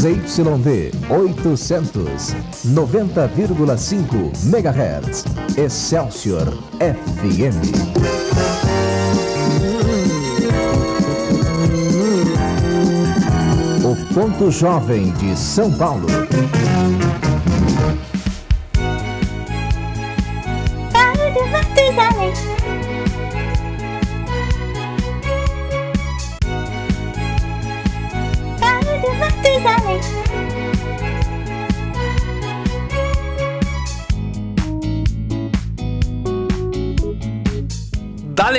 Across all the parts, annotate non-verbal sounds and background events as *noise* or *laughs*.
ZYD 800, 90,5 MHz. Excelsior FM. O ponto jovem de São Paulo.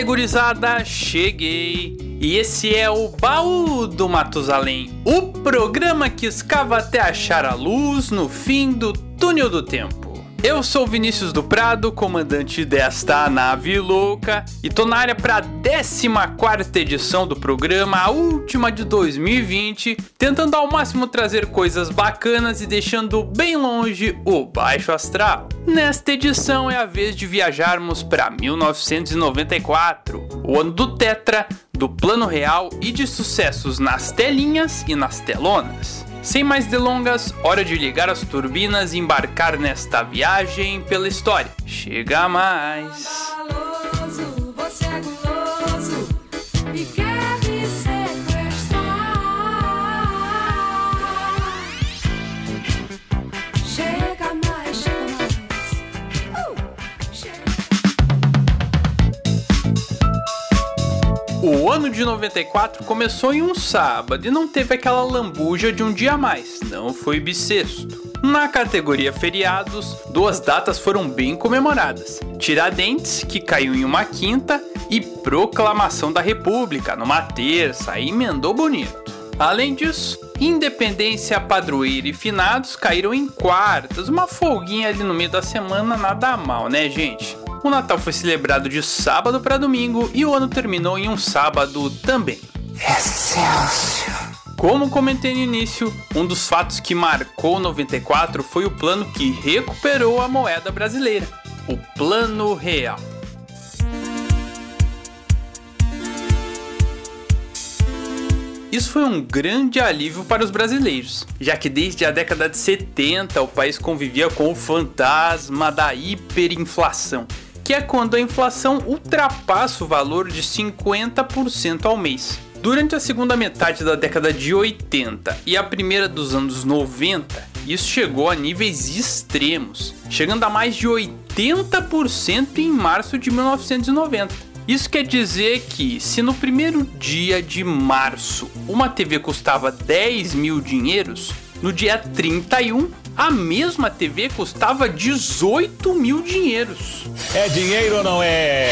Dale gurizada, cheguei! E esse é o Baú do Matusalém, o programa que escava até achar a luz no fim do túnel do tempo. Eu sou Vinícius do Prado, comandante desta nave louca, e tô na área para a 14 edição do programa, a última de 2020, tentando ao máximo trazer coisas bacanas e deixando bem longe o baixo astral. Nesta edição é a vez de viajarmos para 1994, o ano do Tetra, do Plano Real e de sucessos nas telinhas e nas telonas. Sem mais delongas, hora de ligar as turbinas e embarcar nesta viagem pela história. Chega mais! O ano de 94 começou em um sábado e não teve aquela lambuja de um dia a mais, não foi bissexto. Na categoria feriados, duas datas foram bem comemoradas: Tiradentes, que caiu em uma quinta, e Proclamação da República, numa terça, e emendou bonito. Além disso, Independência, Padroeira e Finados caíram em quartas, uma folguinha ali no meio da semana, nada mal, né, gente? O Natal foi celebrado de sábado para domingo e o ano terminou em um sábado também. Excelsior! Como comentei no início, um dos fatos que marcou 94 foi o plano que recuperou a moeda brasileira, o Plano Real. Isso foi um grande alívio para os brasileiros, já que desde a década de 70 o país convivia com o fantasma da hiperinflação, que é quando a inflação ultrapassa o valor de 50% ao mês. Durante a segunda metade da década de 80 e a primeira dos anos 90, isso chegou a níveis extremos, chegando a mais de 80% em março de 1990. Isso quer dizer que, se no primeiro dia de março uma TV custava 10 mil dinheiros, no dia 31 a mesma TV custava 18 mil dinheiros. É dinheiro ou não é?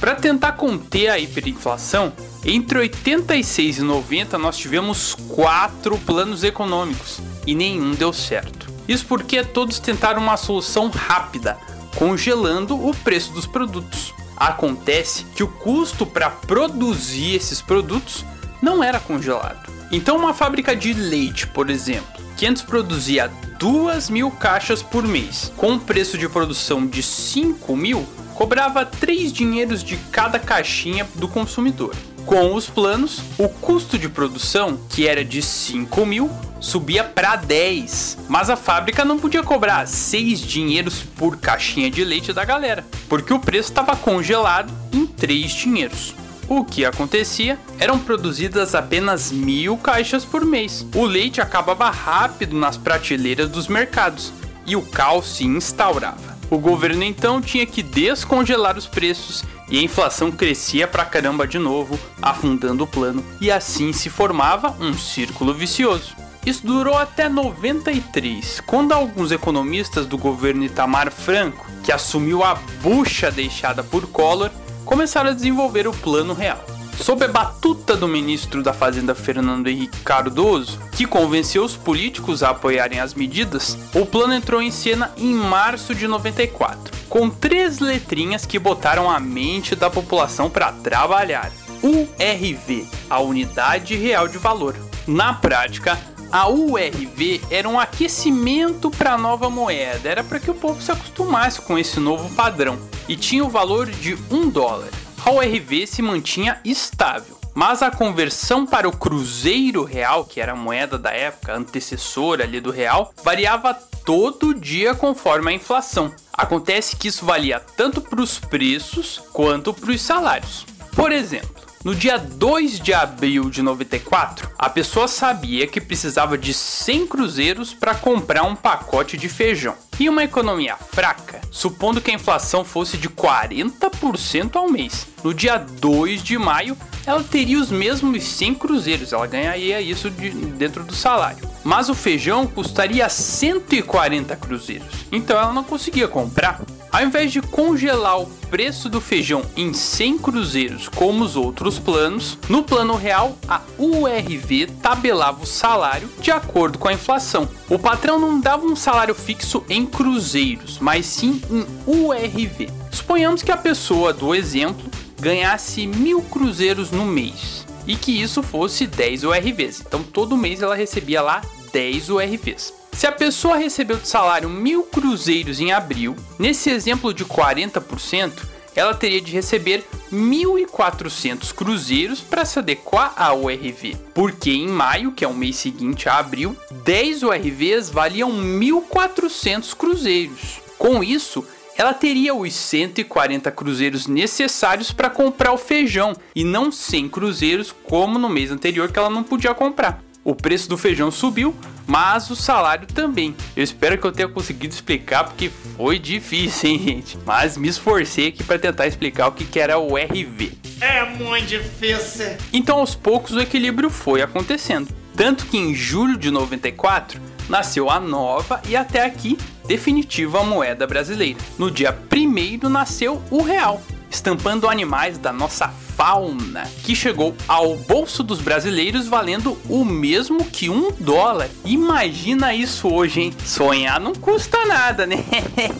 Para tentar conter a hiperinflação, entre 86 e 90 nós tivemos quatro planos econômicos e nenhum deu certo. Isso porque todos tentaram uma solução rápida, congelando o preço dos produtos. Acontece que o custo para produzir esses produtos não era congelado. Então, uma fábrica de leite, por exemplo, que antes produzia 2 mil caixas por mês, com um preço de produção de 5 mil, cobrava 3 dinheiros de cada caixinha do consumidor. Com os planos, o custo de produção, que era de 5 mil, subia para 10, mas a fábrica não podia cobrar 6 dinheiros por caixinha de leite da galera, porque o preço estava congelado em 3 dinheiros. O que acontecia eram produzidas apenas mil caixas por mês. O leite acabava rápido nas prateleiras dos mercados e o caos se instaurava. O governo então tinha que descongelar os preços e a inflação crescia pra caramba de novo, afundando o plano, e assim se formava um círculo vicioso. Isso durou até 93, quando alguns economistas do governo Itamar Franco, que assumiu a bucha deixada por Collor, começaram a desenvolver o Plano Real. Sob a batuta do ministro da Fazenda Fernando Henrique Cardoso, que convenceu os políticos a apoiarem as medidas, o plano entrou em cena em março de 94, com três letrinhas que botaram a mente da população para trabalhar. URV, a Unidade Real de Valor. Na prática, a URV era um aquecimento para a nova moeda, era para que o povo se acostumasse com esse novo padrão e tinha o valor de 1 dólar. A URV se mantinha estável. Mas a conversão para o cruzeiro real, que era a moeda da época, antecessora ali do real, variava todo dia conforme a inflação. Acontece que isso valia tanto para os preços quanto para os salários. Por exemplo, no dia 2 de abril de 94, a pessoa sabia que precisava de 100 cruzeiros para comprar um pacote de feijão. E uma economia fraca, supondo que a inflação fosse de 40% ao mês. No dia 2 de maio, ela teria os mesmos 100 cruzeiros, ela ganharia isso de, dentro do salário. Mas o feijão custaria 140 cruzeiros, então ela não conseguia comprar. Ao invés de congelar o preço do feijão em 100 cruzeiros como os outros planos, no plano real a URV tabelava o salário de acordo com a inflação. O patrão não dava um salário fixo em cruzeiros, mas sim em URV. Suponhamos que a pessoa do exemplo ganhasse mil cruzeiros no mês e que isso fosse 10 URVs. Então todo mês ela recebia lá 10 URVs. Se a pessoa recebeu de salário mil cruzeiros em abril, nesse exemplo de 40%, ela teria de receber 1.400 cruzeiros para se adequar à URV, porque em maio, que é o mês seguinte a abril, 10 URVs valiam 1.400 cruzeiros. Com isso, ela teria os 140 cruzeiros necessários para comprar o feijão e não 100 cruzeiros como no mês anterior que ela não podia comprar. O preço do feijão subiu, mas o salário também. Eu espero que eu tenha conseguido explicar porque foi difícil, hein, gente? Mas me esforcei aqui para tentar explicar o que, que era o RV. É muito difícil. Então, aos poucos, o equilíbrio foi acontecendo. Tanto que em julho de 94 nasceu a nova e até aqui definitiva moeda brasileira. No dia 1 nasceu o real, estampando animais da nossa fauna, que chegou ao bolso dos brasileiros valendo o mesmo que um dólar. Imagina isso hoje, hein? Sonhar não custa nada, né?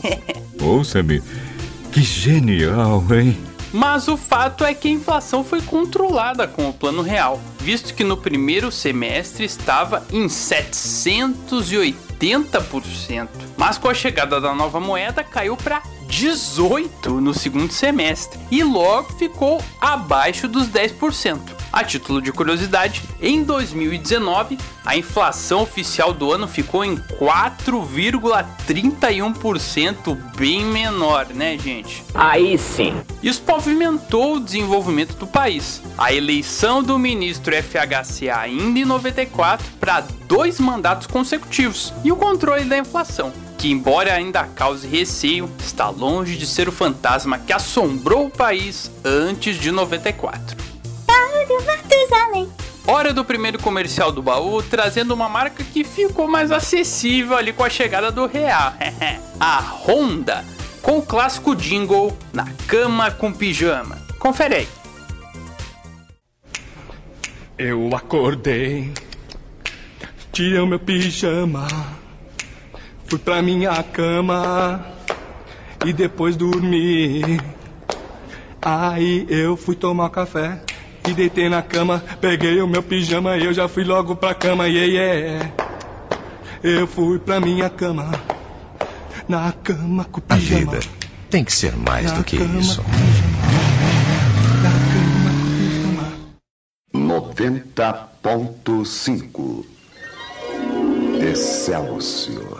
*laughs* Ouça-me, que genial, hein? Mas o fato é que a inflação foi controlada com o plano real, visto que no primeiro semestre estava em 780%. Mas com a chegada da nova moeda caiu para 18 no segundo semestre e logo ficou abaixo dos 10%. A título de curiosidade, em 2019, a inflação oficial do ano ficou em 4,31%, bem menor, né, gente? Aí sim. Isso pavimentou o desenvolvimento do país. A eleição do ministro FHC ainda em 94 para dois mandatos consecutivos e o controle da inflação que, embora ainda cause receio, está longe de ser o fantasma que assombrou o país antes de 94. Hora do primeiro comercial do baú, trazendo uma marca que ficou mais acessível ali com a chegada do real. *laughs* a Honda, com o clássico jingle na cama com pijama. Confere aí. Eu acordei, tirei o meu pijama Fui pra minha cama e depois dormi. Aí eu fui tomar café e deitei na cama, peguei o meu pijama e eu já fui logo pra cama, yeah, yeah. Eu fui pra minha cama, na cama com o pijama. A vida tem que ser mais na do que cama isso. pijama, na cama com pijama. 90.5 Excelsior.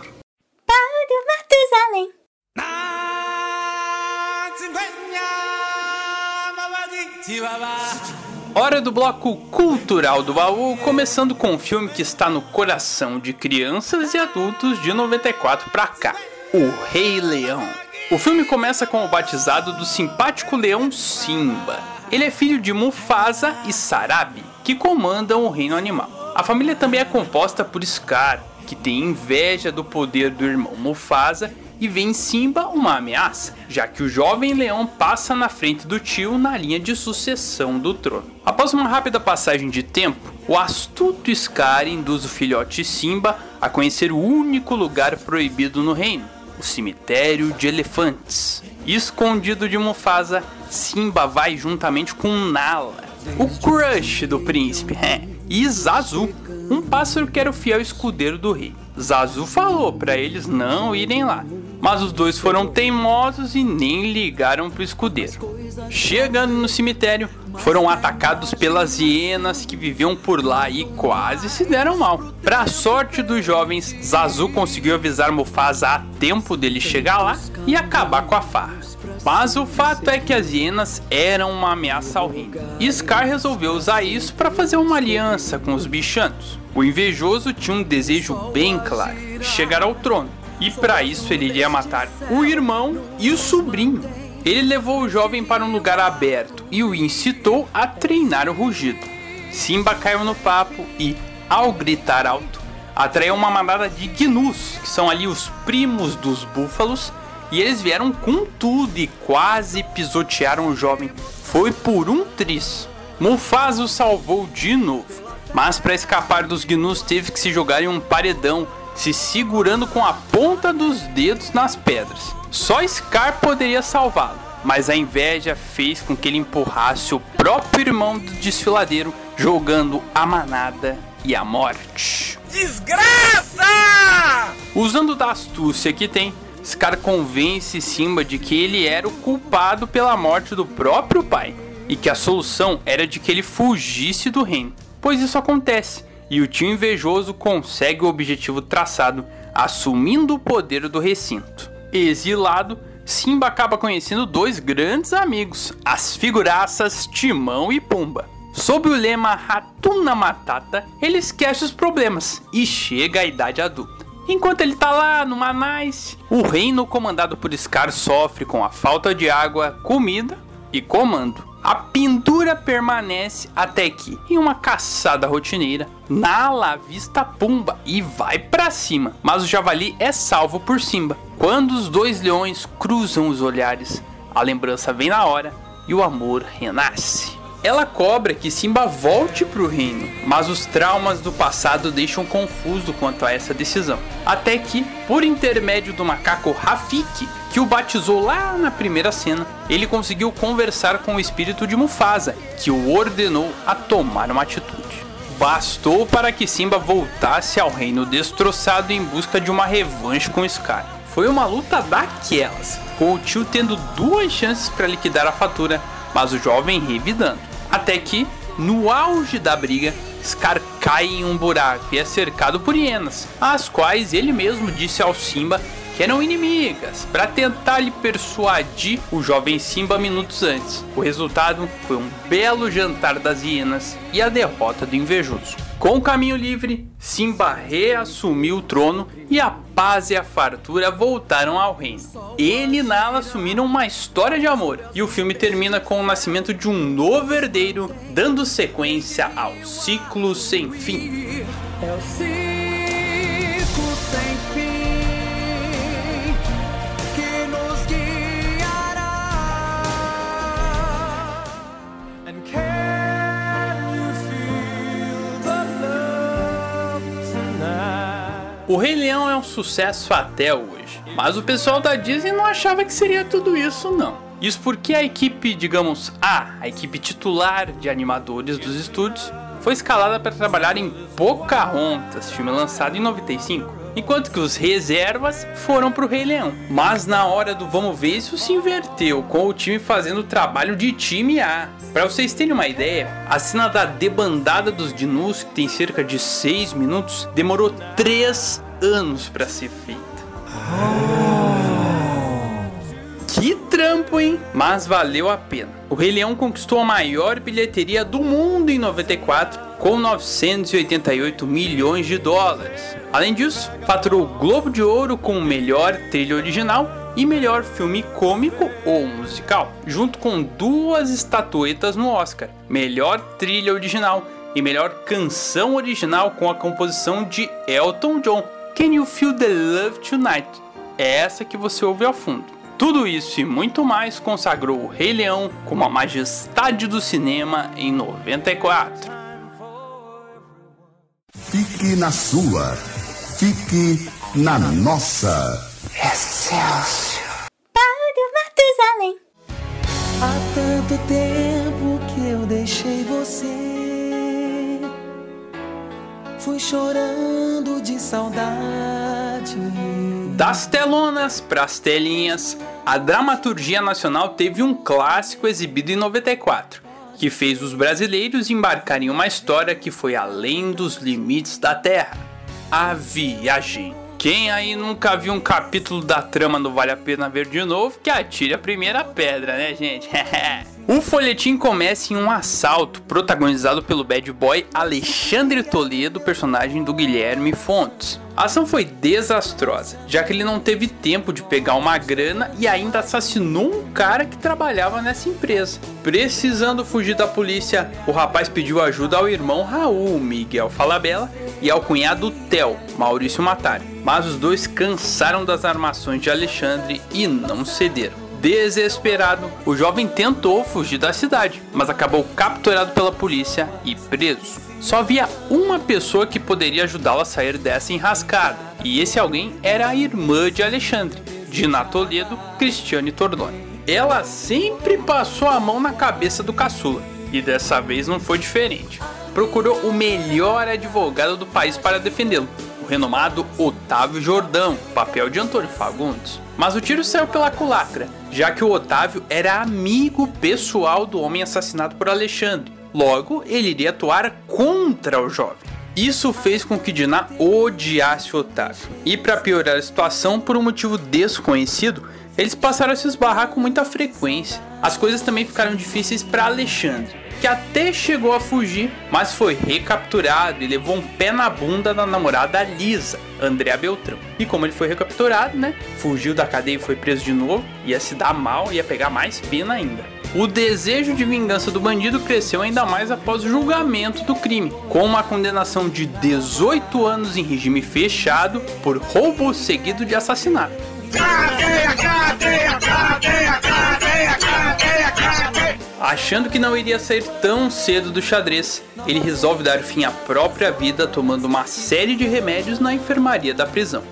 Hora do bloco cultural do baú, começando com um filme que está no coração de crianças e adultos de 94 pra cá, O Rei Leão. O filme começa com o batizado do simpático leão Simba. Ele é filho de Mufasa e Sarabi, que comandam o reino animal. A família também é composta por Scar, que tem inveja do poder do irmão Mufasa e vê em Simba uma ameaça, já que o jovem leão passa na frente do tio na linha de sucessão do trono. Após uma rápida passagem de tempo, o astuto Scar induz o filhote Simba a conhecer o único lugar proibido no reino, o cemitério de elefantes. Escondido de Mufasa, Simba vai juntamente com Nala, o crush do príncipe, *laughs* e Zazu, um pássaro que era o fiel escudeiro do rei. Zazu falou para eles não irem lá, Mas os dois foram teimosos e nem ligaram pro escudeiro. Chegando no cemitério, foram atacados pelas hienas que viviam por lá e quase se deram mal. Pra sorte dos jovens, Zazu conseguiu avisar Mufasa a tempo dele chegar lá e acabar com a farra. Mas o fato é que as hienas eram uma ameaça ao reino. E Scar resolveu usar isso para fazer uma aliança com os bichanos. O invejoso tinha um desejo bem claro: chegar ao trono. E para isso ele iria matar o irmão e o sobrinho. Ele levou o jovem para um lugar aberto e o incitou a treinar o rugido. Simba caiu no papo e, ao gritar alto, atraiu uma manada de gnus, que são ali os primos dos búfalos, e eles vieram com tudo e quase pisotearam o jovem. Foi por um tris. Mufasa o salvou de novo, mas para escapar dos gnus teve que se jogar em um paredão, se segurando com a ponta dos dedos nas pedras. Só Scar poderia salvá-lo, mas a inveja fez com que ele empurrasse o próprio irmão do desfiladeiro, jogando a manada e a morte. Desgraça! Usando da astúcia que tem, Scar convence Simba de que ele era o culpado pela morte do próprio pai e que a solução era de que ele fugisse do reino, pois isso acontece e o tio invejoso consegue o objetivo traçado, assumindo o poder do recinto. Exilado, Simba acaba conhecendo dois grandes amigos, as figuraças Timão e Pumba. Sob o lema Ratuna Matata, ele esquece os problemas e chega à idade adulta. Enquanto ele tá lá no Manais, o reino comandado por Scar sofre com a falta de água, comida e comando. A pintura permanece até que, em uma caçada rotineira, Nala avista Pumba e vai para cima, mas o javali é salvo por Simba. Quando os dois leões cruzam os olhares, a lembrança vem na hora e o amor renasce. Ela cobra que Simba volte para o reino, mas os traumas do passado deixam confuso quanto a essa decisão. Até que, por intermédio do macaco Rafiki, que o batizou lá na primeira cena, ele conseguiu conversar com o espírito de Mufasa, que o ordenou a tomar uma atitude. Bastou para que Simba voltasse ao reino destroçado em busca de uma revanche com Scar. Foi uma luta daquelas, com o tio tendo duas chances para liquidar a fatura, mas o jovem revidando. Até que, no auge da briga, Scar cai em um buraco e é cercado por hienas, as quais ele mesmo disse ao Simba que eram inimigas, para tentar lhe persuadir o jovem Simba minutos antes. O resultado foi um belo jantar das hienas e a derrota do invejoso. Com o caminho livre, Simba reassumiu o trono e a paz e a fartura voltaram ao reino. Ele e Nala assumiram uma história de amor e o filme termina com o nascimento de um novo herdeiro, dando sequência ao ciclo sem fim. É o ciclo sem fim O Rei Leão é um sucesso até hoje, mas o pessoal da Disney não achava que seria tudo isso não. Isso porque a equipe, digamos, A, a equipe titular de animadores dos estúdios, foi escalada para trabalhar em Pocahontas, filme lançado em 95, enquanto que os reservas foram para o Rei Leão. Mas na hora do vamos ver, isso se inverteu, com o time fazendo o trabalho de time A. Para vocês terem uma ideia, a cena da debandada dos Dinus, que tem cerca de 6 minutos, demorou 3 anos para ser feita. Que trampo, hein? Mas valeu a pena. O Rei Leão conquistou a maior bilheteria do mundo em 94, com 988 milhões de dólares. Além disso, faturou o Globo de Ouro com melhor trilha original e melhor filme cômico ou musical, junto com duas estatuetas no Oscar: melhor trilha original e melhor canção original com a composição de Elton John. Can You Feel the Love Tonight? É essa que você ouve ao fundo. Tudo isso e muito mais consagrou o Rei Leão como a majestade do cinema em 94. Fique na sua. Fique na nossa. Excelsior. Padre Matusalém. Há tanto tempo que eu deixei você. Fui chorando de saudade. Das telonas para as telinhas, a dramaturgia nacional teve um clássico exibido em 94, que fez os brasileiros embarcarem em uma história que foi além dos limites da Terra. A Viagem. Quem aí nunca viu um capítulo da trama do Vale a Pena Ver de novo, que atire a primeira pedra, né, gente? *laughs* O folhetim começa em um assalto protagonizado pelo bad boy Alexandre Toledo, personagem do Guilherme Fontes. A ação foi desastrosa, já que ele não teve tempo de pegar uma grana e ainda assassinou um cara que trabalhava nessa empresa. Precisando fugir da polícia, o rapaz pediu ajuda ao irmão Raul, Miguel Falabella, e ao cunhado Theo, Maurício Matari. Mas os dois cansaram das armações de Alexandre e não cederam. Desesperado, o jovem tentou fugir da cidade, mas acabou capturado pela polícia e preso. Só havia uma pessoa que poderia ajudá-lo a sair dessa enrascada, e esse alguém era a irmã de Alexandre, Dina Toledo, Cristiane Torlone. Ela sempre passou a mão na cabeça do caçula, e dessa vez não foi diferente. Procurou o melhor advogado do país para defendê-lo, o renomado Otávio Jordão, papel de Antônio Fagundes. Mas o tiro saiu pela culatra, já que o Otávio era amigo pessoal do homem assassinado por Alexandre. Logo, ele iria atuar contra o jovem. Isso fez com que Diná odiasse Otávio. E para piorar a situação, por um motivo desconhecido, eles passaram a se esbarrar com muita frequência. As coisas também ficaram difíceis para Alexandre que até chegou a fugir, mas foi recapturado e levou um pé na bunda da namorada Lisa, Andréa Beltrão. E como ele foi recapturado, né? Fugiu da cadeia e foi preso de novo, ia se dar mal, ia pegar mais pena ainda. O desejo de vingança do bandido cresceu ainda mais após o julgamento do crime, com uma condenação de 18 anos em regime fechado por roubo seguido de assassinato. Cadeia, cadeia, cadeia. Achando que não iria sair tão cedo do xadrez, ele resolve dar fim à própria vida tomando uma série de remédios na enfermaria da prisão.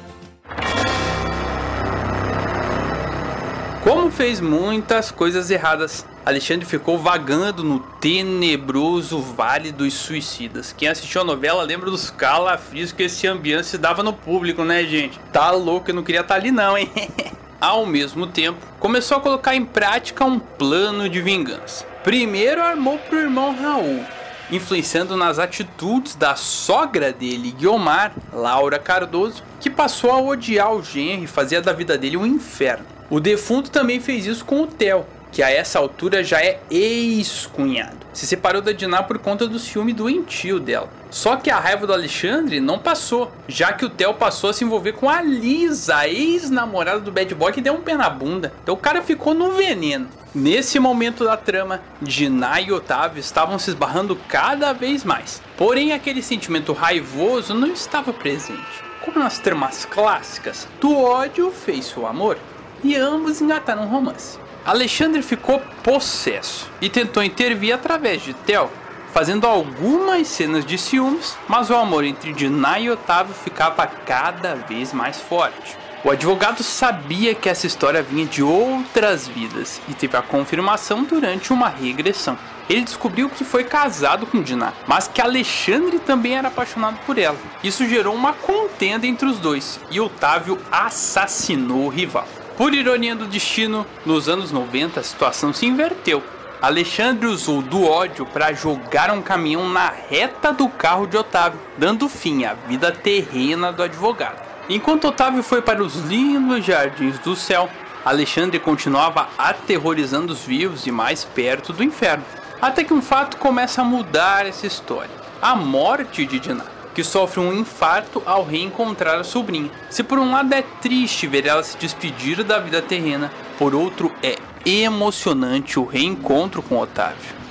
Como fez muitas coisas erradas, Alexandre ficou vagando no tenebroso Vale dos Suicidas. Quem assistiu a novela lembra dos calafrios que esse ambiente dava no público, né, gente? Tá louco, eu não queria estar tá ali não, hein? *laughs* ao mesmo tempo, começou a colocar em prática um plano de vingança. Primeiro armou para o irmão Raul, influenciando nas atitudes da sogra dele, Guiomar, Laura Cardoso, que passou a odiar o genro e fazia da vida dele um inferno. O defunto também fez isso com o Theo, que a essa altura já é ex-cunhado. Se separou da Diná por conta do ciúme doentio dela. Só que a raiva do Alexandre não passou, já que o Theo passou a se envolver com a Lisa, ex-namorada do Bad Boy, que deu um pé na bunda. Então o cara ficou no veneno. Nesse momento da trama, Diná e Otávio estavam se esbarrando cada vez mais. Porém, aquele sentimento raivoso não estava presente. Como nas tramas clássicas, do ódio fez o amor, e ambos engataram um romance. Alexandre ficou possesso e tentou intervir através de Theo, fazendo algumas cenas de ciúmes, mas o amor entre Diná e Otávio ficava cada vez mais forte. O advogado sabia que essa história vinha de outras vidas e teve a confirmação durante uma regressão. Ele descobriu que foi casado com Diná, mas que Alexandre também era apaixonado por ela. Isso gerou uma contenda entre os dois e Otávio assassinou o rival. Por ironia do destino, nos anos 90 a situação se inverteu. Alexandre usou do ódio para jogar um caminhão na reta do carro de Otávio, dando fim à vida terrena do advogado. Enquanto Otávio foi para os lindos jardins do céu, Alexandre continuava aterrorizando os vivos e mais perto do inferno. Até que um fato começa a mudar essa história: a morte de Diná que sofre um infarto ao reencontrar a sobrinha. Se por um lado é triste ver ela se despedir da vida terrena, por outro é emocionante o reencontro com Otávio.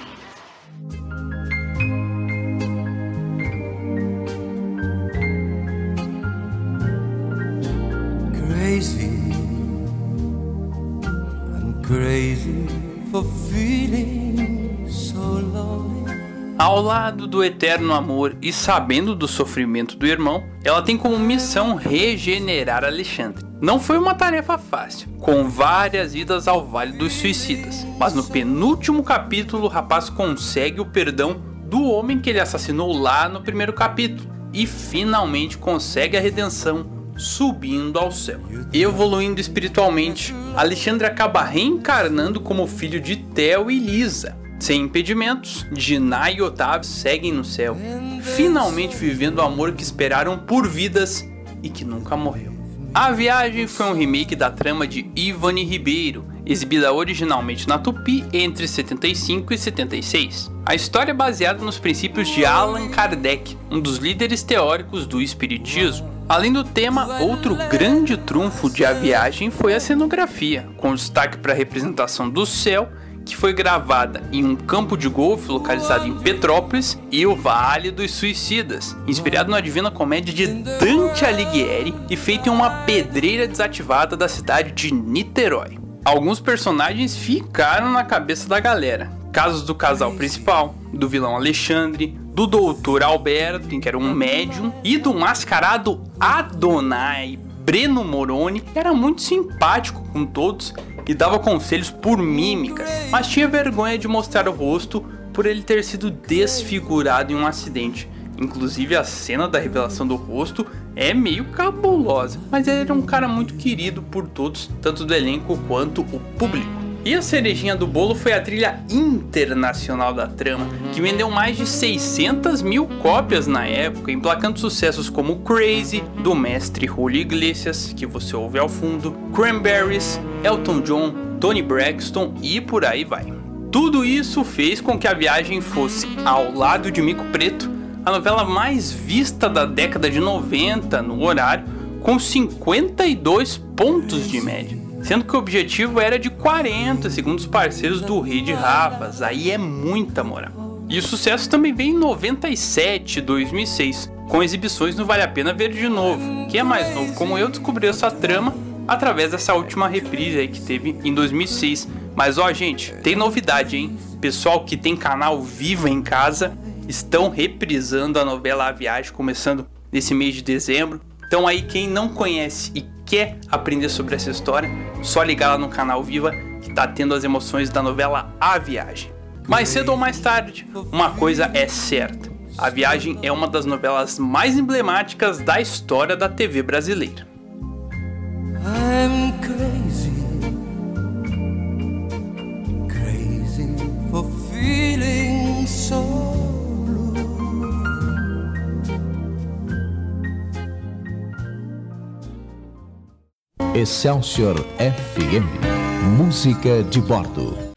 Crazy, I'm crazy for feeling so. Ao lado do eterno amor e sabendo do sofrimento do irmão, ela tem como missão regenerar Alexandre. Não foi uma tarefa fácil, com várias idas ao Vale dos Suicidas, mas no penúltimo capítulo o rapaz consegue o perdão do homem que ele assassinou lá no primeiro capítulo e finalmente consegue a redenção subindo ao céu. Evoluindo espiritualmente, Alexandre acaba reencarnando como filho de Theo e Lisa. Sem impedimentos, Dinah e Otávio seguem no céu, finalmente vivendo o amor que esperaram por vidas e que nunca morreu. A Viagem foi um remake da trama de Ivani Ribeiro, exibida originalmente na Tupi entre 75 e 76. A história é baseada nos princípios de Allan Kardec, um dos líderes teóricos do Espiritismo. Além do tema, outro grande trunfo de A Viagem foi a cenografia, com destaque para a representação do céu que foi gravada em um campo de golfe localizado em Petrópolis e o Vale dos Suicidas, inspirado na Divina Comédia de Dante Alighieri e feito em uma pedreira desativada da cidade de Niterói alguns personagens ficaram na cabeça da galera. Casos do casal principal, do vilão Alexandre, do doutor Alberto, que era um médium, e do mascarado Adonai Breno Moroni, era muito simpático com todos e dava conselhos por mímicas, mas tinha vergonha de mostrar o rosto por ele ter sido desfigurado em um acidente. Inclusive a cena da revelação do rosto é meio cabulosa, mas ele era um cara muito querido por todos, tanto do elenco quanto o público. E a cerejinha do bolo foi a trilha internacional da trama, que vendeu mais de 600 mil cópias na época, emplacando sucessos como Crazy, do mestre Julio Iglesias, que você ouve ao fundo, Cranberries, Elton John, Tony Braxton e por aí vai. Tudo isso fez com que a viagem fosse, ao lado de Mico Preto, a novela mais vista da década de 90 no horário, com 52 pontos de média. Sendo que o objetivo era de 40, segundo os parceiros do Rei de Rafas, aí é muita moral. E o sucesso também veio em 97 e 2006, com exibições no Vale a Pena Ver de Novo. Quem é mais novo como eu descobriu essa trama através dessa última reprise aí que teve em 2006. Mas ó, gente, tem novidade, hein? Pessoal que tem canal Viva em casa, estão reprisando a novela A Viagem, começando nesse mês de dezembro. Então aí quem não conhece e quer aprender sobre essa história, só ligar lá no canal Viva que tá tendo as emoções da novela A Viagem. Mais cedo ou mais tarde, uma coisa é certa. A Viagem é uma das novelas mais emblemáticas da história da TV brasileira. I'm crazy, crazy for feeling Excelsior FM. Música de bordo.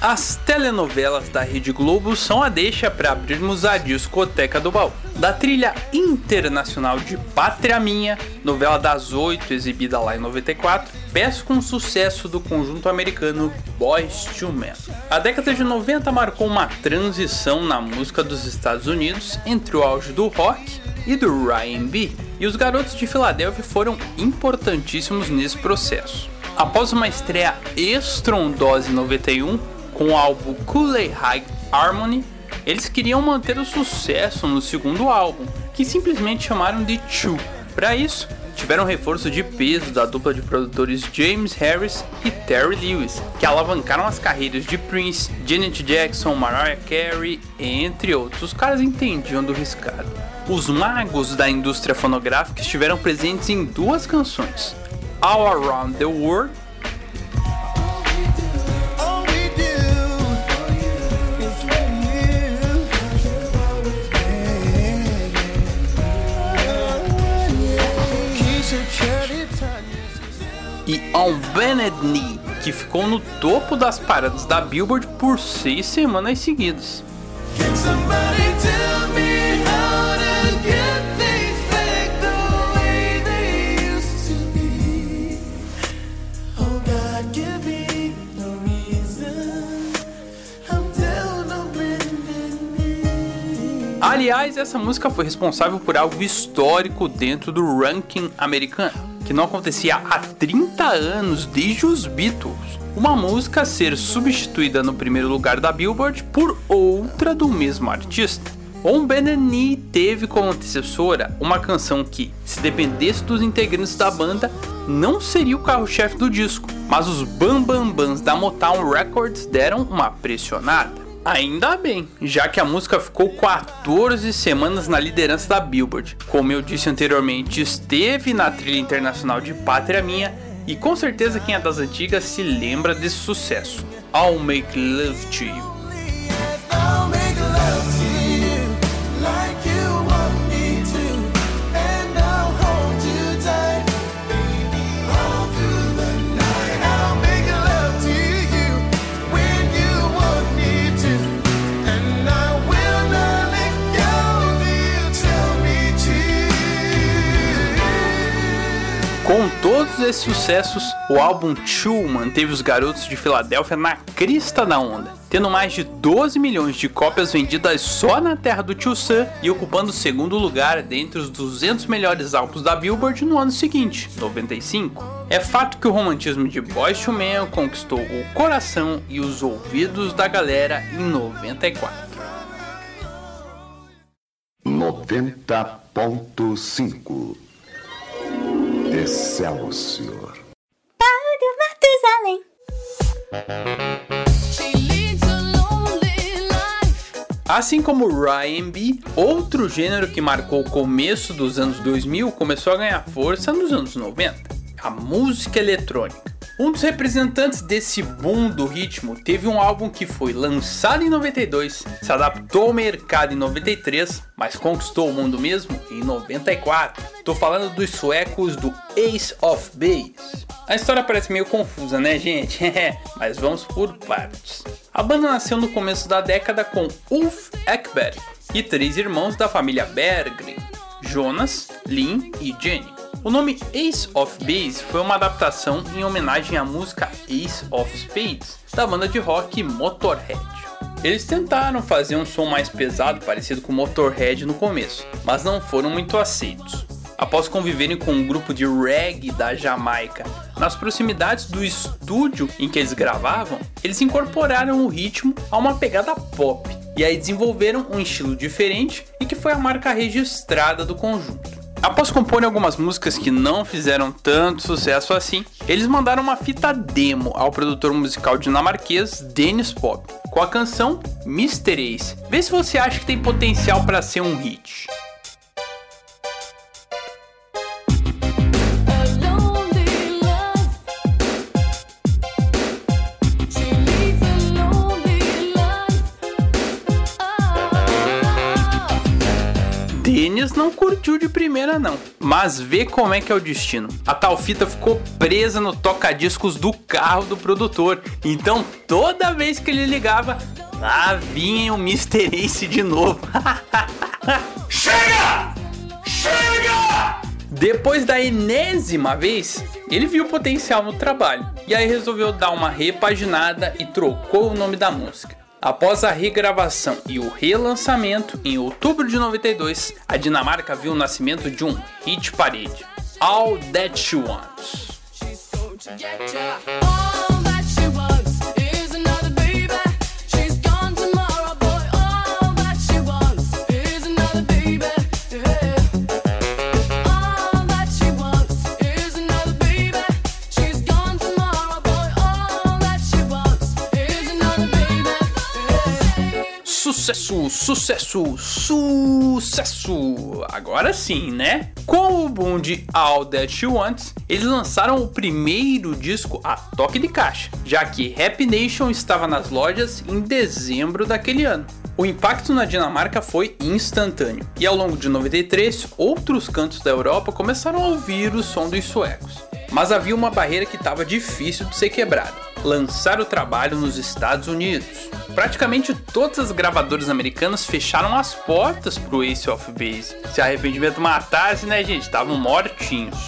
As telenovelas da Rede Globo são a deixa para abrirmos a discoteca do baú. Da trilha internacional de Pátria Minha, novela das oito exibida lá em 94, peço com sucesso do conjunto americano Boys to Men. A década de 90 marcou uma transição na música dos Estados Unidos entre o auge do rock e do R&B, e os Garotos de Filadélfia foram importantíssimos nesse processo. Após uma estreia estrondosa em 91, com o álbum Kool-Aid High Harmony, eles queriam manter o sucesso no segundo álbum, que simplesmente chamaram de Two. Para isso, tiveram reforço de peso da dupla de produtores James Harris e Terry Lewis, que alavancaram as carreiras de Prince, Janet Jackson, Mariah Carey, entre outros. Os caras entendiam do riscado. Os magos da indústria fonográfica estiveram presentes em duas canções: All Around the World On Bennett Knee, que ficou no topo das paradas da Billboard por seis semanas seguidas. Aliás, essa música foi responsável por algo histórico dentro do ranking americano que não acontecia há 30 anos desde os Beatles. Uma música ser substituída no primeiro lugar da Billboard por outra do mesmo artista. On Benani teve como antecessora uma canção que, se dependesse dos integrantes da banda, não seria o carro-chefe do disco, mas os Bam Bam Bams da Motown Records deram uma pressionada. Ainda bem, já que a música ficou 14 semanas na liderança da Billboard. Como eu disse anteriormente, esteve na trilha internacional de Pátria Minha e com certeza quem é das antigas se lembra desse sucesso. I'll Make Love to You. Com todos esses sucessos, o álbum Two manteve os garotos de Filadélfia na crista da onda, tendo mais de 12 milhões de cópias vendidas só na terra do Tio Sam e ocupando o segundo lugar dentre os 200 melhores álbuns da Billboard no ano seguinte, 95. É fato que o romantismo de Boyz II Men conquistou o coração e os ouvidos da galera em 94. 90.5 Excelsior. Paulo Matusalém. Assim como o R&B, outro gênero que marcou o começo dos anos 2000 começou a ganhar força nos anos 90, a música eletrônica. Um dos representantes desse boom do ritmo teve um álbum que foi lançado em 92, se adaptou ao mercado em 93, mas conquistou o mundo mesmo em 94. Tô falando dos suecos do Ace of Base. A história parece meio confusa, né, gente? *laughs* mas vamos por partes. A banda nasceu no começo da década com Ulf Ekberg e três irmãos da família Berggren, Jonas, Lynn e Jenny. O nome Ace of Base foi uma adaptação em homenagem à música Ace of Spades, da banda de rock Motorhead. Eles tentaram fazer um som mais pesado, parecido com Motorhead no começo, mas não foram muito aceitos. Após conviverem com um grupo de reggae da Jamaica nas proximidades do estúdio em que eles gravavam, eles incorporaram o ritmo a uma pegada pop e aí desenvolveram um estilo diferente e que foi a marca registrada do conjunto. Após compor algumas músicas que não fizeram tanto sucesso assim, eles mandaram uma fita demo ao produtor musical dinamarquês Dennis Pop, com a canção Mr. Ace. Vê se você acha que tem potencial para ser um hit. Denis não curtiu de primeira não, mas vê como é que é o destino. A tal fita ficou presa no toca-discos do carro do produtor, então toda vez que ele ligava, lá vinha o Mr. Ace de novo. *laughs* Chega! Chega! Depois da enésima vez, ele viu potencial no trabalho e aí resolveu dar uma repaginada e trocou o nome da música. Após a regravação e o relançamento, em outubro de 92, a Dinamarca viu o nascimento de um hit parede, All That She Wants. Sucesso, sucesso, sucesso! Agora sim, né? Com o boom de All That She Wants, eles lançaram o primeiro disco a toque de caixa, já que Happy Nation estava nas lojas em dezembro daquele ano. O impacto na Dinamarca foi instantâneo, e ao longo de 93, outros cantos da Europa começaram a ouvir o som dos suecos. Mas havia uma barreira que estava difícil de ser quebrada: lançar o trabalho nos Estados Unidos. Praticamente todas as gravadoras americanas fecharam as portas pro Ace of Base. Se arrependimento matasse, né, gente? Estavam mortinhos.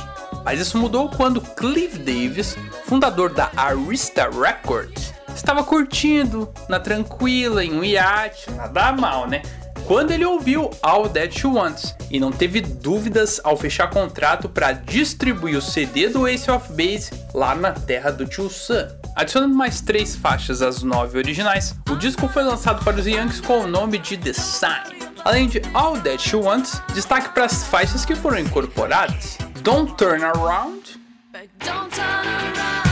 Mas isso mudou quando Cliff Davis, fundador da Arista Records, estava curtindo na tranquila em um iate, nada mal, né? Quando ele ouviu All That She Wants e não teve dúvidas ao fechar contrato para distribuir o CD do Ace of Base lá na terra do Tio Sam. Adicionando mais três faixas às nove originais, o disco foi lançado para os Yankees com o nome de The Sign. Além de All That She Wants, destaque para as faixas que foram incorporadas: Don't Turn Around. Don't turn around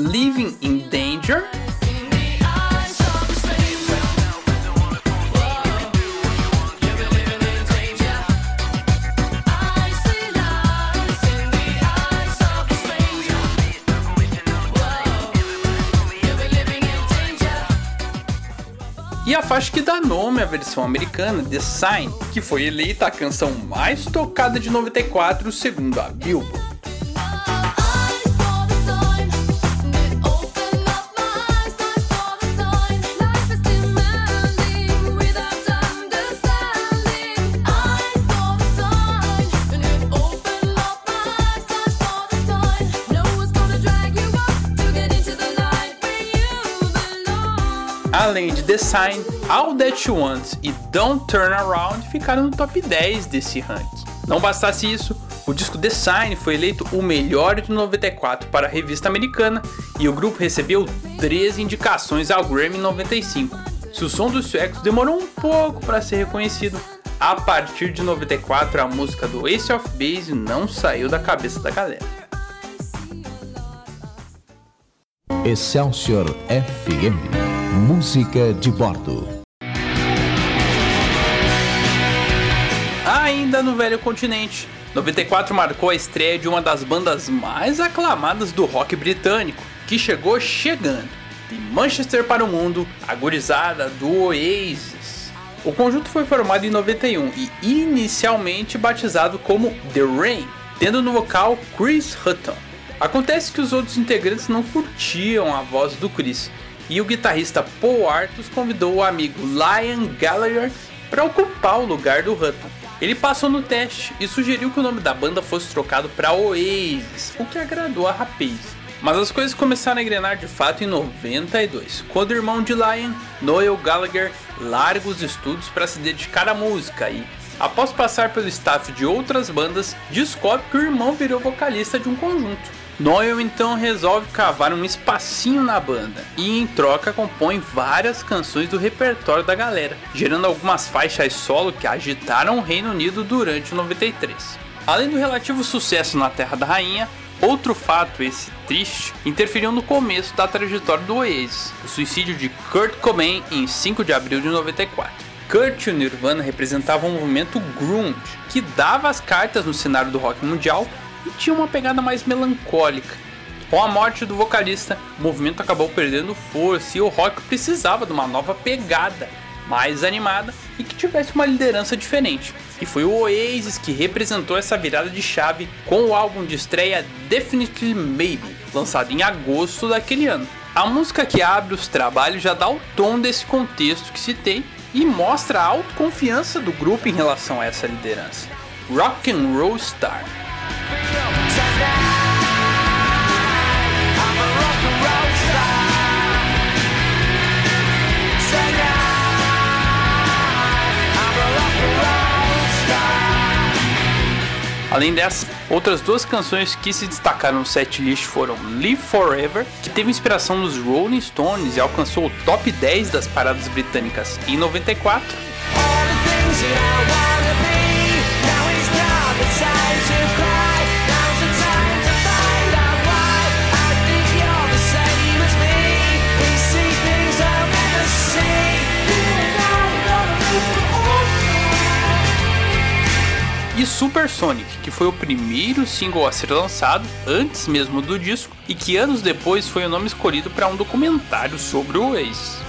Living in Danger. E a faixa que dá nome à versão americana, The Sign, que foi eleita a canção mais tocada de 94 segundo a Billboard. Além de The Sign, All That You Want e Don't Turn Around ficaram no top 10 desse ranking. Não bastasse isso, o disco The Sign foi eleito o melhor de 94 para a revista americana e o grupo recebeu 13 indicações ao Grammy 95. Se o som dos suecos demorou um pouco para ser reconhecido, a partir de 94 a música do Ace of Base não saiu da cabeça da galera. Excelsior FM Música de bordo. Ainda no velho continente, 94 marcou a estreia de uma das bandas mais aclamadas do rock britânico, que chegou chegando, de Manchester para o mundo, a gurizada do Oasis. O conjunto foi formado em 91 e inicialmente batizado como The Rain, tendo no vocal Chris Hutton. Acontece que os outros integrantes não curtiam a voz do Chris e o guitarrista Paul Artus convidou o amigo Liam Gallagher para ocupar o lugar do Hutton. Ele passou no teste e sugeriu que o nome da banda fosse trocado para Oasis, o que agradou a rapaz. Mas as coisas começaram a engrenar de fato em 92, quando o irmão de Liam, Noel Gallagher, larga os estudos para se dedicar à música e, após passar pelo staff de outras bandas, descobre que o irmão virou vocalista de um conjunto. Noel então resolve cavar um espacinho na banda e em troca compõe várias canções do repertório da galera, gerando algumas faixas solo que agitaram o Reino Unido durante o 93. Além do relativo sucesso na Terra da Rainha, outro fato, esse triste, interferiu no começo da trajetória do Oasis, o suicídio de Kurt Cobain em 5 de abril de 94. Kurt e o Nirvana representavam um movimento grunge, que dava as cartas no cenário do rock mundial e tinha uma pegada mais melancólica. Com a morte do vocalista, o movimento acabou perdendo força e o rock precisava de uma nova pegada, mais animada e que tivesse uma liderança diferente. E foi o Oasis que representou essa virada de chave com o álbum de estreia Definitely Maybe, lançado em agosto daquele ano. A música que abre os trabalhos já dá o tom desse contexto que citei e mostra a autoconfiança do grupo em relação a essa liderança. Rock and Roll Star. Além dessa, outras duas canções que se destacaram no setlist foram Live Forever, que teve inspiração nos Rolling Stones e alcançou o top 10 das paradas britânicas em 94, e Supersonic, que foi o primeiro single a ser lançado antes mesmo do disco e que anos depois foi o nome escolhido para um documentário sobre o ex.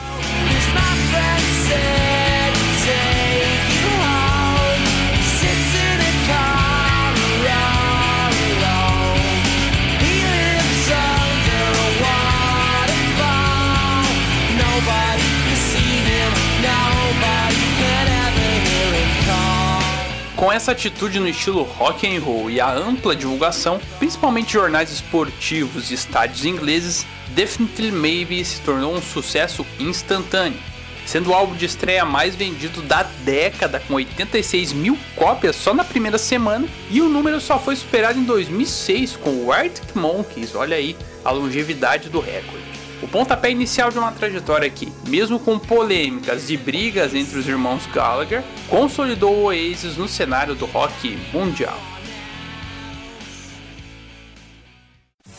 Com essa atitude no estilo rock and roll e a ampla divulgação, principalmente jornais esportivos e estádios ingleses, Definitely Maybe se tornou um sucesso instantâneo, sendo o álbum de estreia mais vendido da década, com 86 mil cópias só na primeira semana, e o número só foi superado em 2006 com o Arctic Monkeys, olha aí a longevidade do recorde. O pontapé inicial de uma trajetória que, mesmo com polêmicas e brigas entre os irmãos Gallagher, consolidou o Oasis no cenário do rock mundial.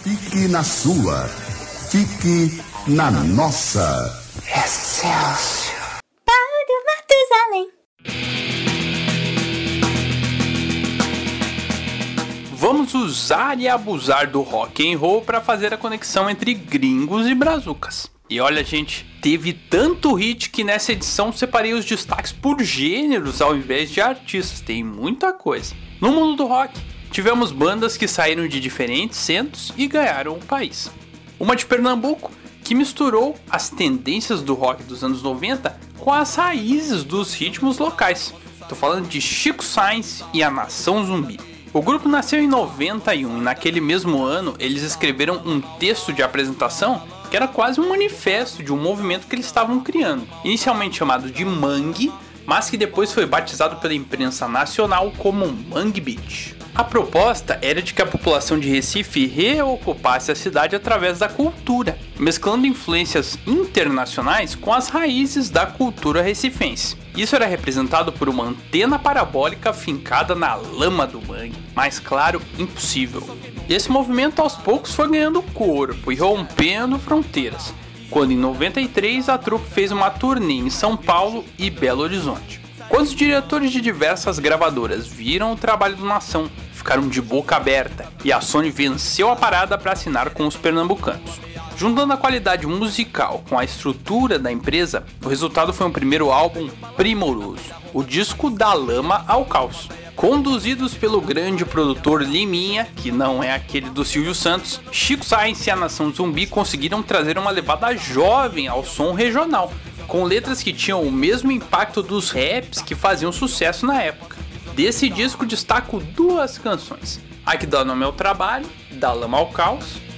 Fique na sua, fique na nossa. Excelsior. Paulo Matusalém. Vamos usar e abusar do rock and roll para fazer a conexão entre gringos e brazucas. E olha, gente, teve tanto hit que nessa edição separei os destaques por gêneros ao invés de artistas. Tem muita coisa. No mundo do rock, tivemos bandas que saíram de diferentes centros e ganharam o país. Uma de Pernambuco, que misturou as tendências do rock dos anos 90 com as raízes dos ritmos locais. Tô falando de Chico Sainz e a Nação Zumbi. O grupo nasceu em 91 e naquele mesmo ano eles escreveram um texto de apresentação que era quase um manifesto de um movimento que eles estavam criando, inicialmente chamado de Mangue, mas que depois foi batizado pela imprensa nacional como Mangue Beach. A proposta era de que a população de Recife reocupasse a cidade através da cultura, mesclando influências internacionais com as raízes da cultura recifense. Isso era representado por uma antena parabólica fincada na lama do mangue, mais claro, impossível. Esse movimento aos poucos foi ganhando corpo e rompendo fronteiras, quando em 93 a trupe fez uma turnê em São Paulo e Belo Horizonte. Quando os diretores de diversas gravadoras viram o trabalho do Nação, ficaram de boca aberta e a Sony venceu a parada para assinar com os pernambucanos. Juntando a qualidade musical com a estrutura da empresa, o resultado foi um primeiro álbum primoroso, o disco Da Lama ao Caos. Conduzidos pelo grande produtor Liminha, que não é aquele do Silvio Santos, Chico Sainz e a Nação Zumbi conseguiram trazer uma levada jovem ao som regional, com letras que tinham o mesmo impacto dos raps que faziam sucesso na época. Desse disco destaco duas canções: a que dá nome ao trabalho, Da Lama ao Caos.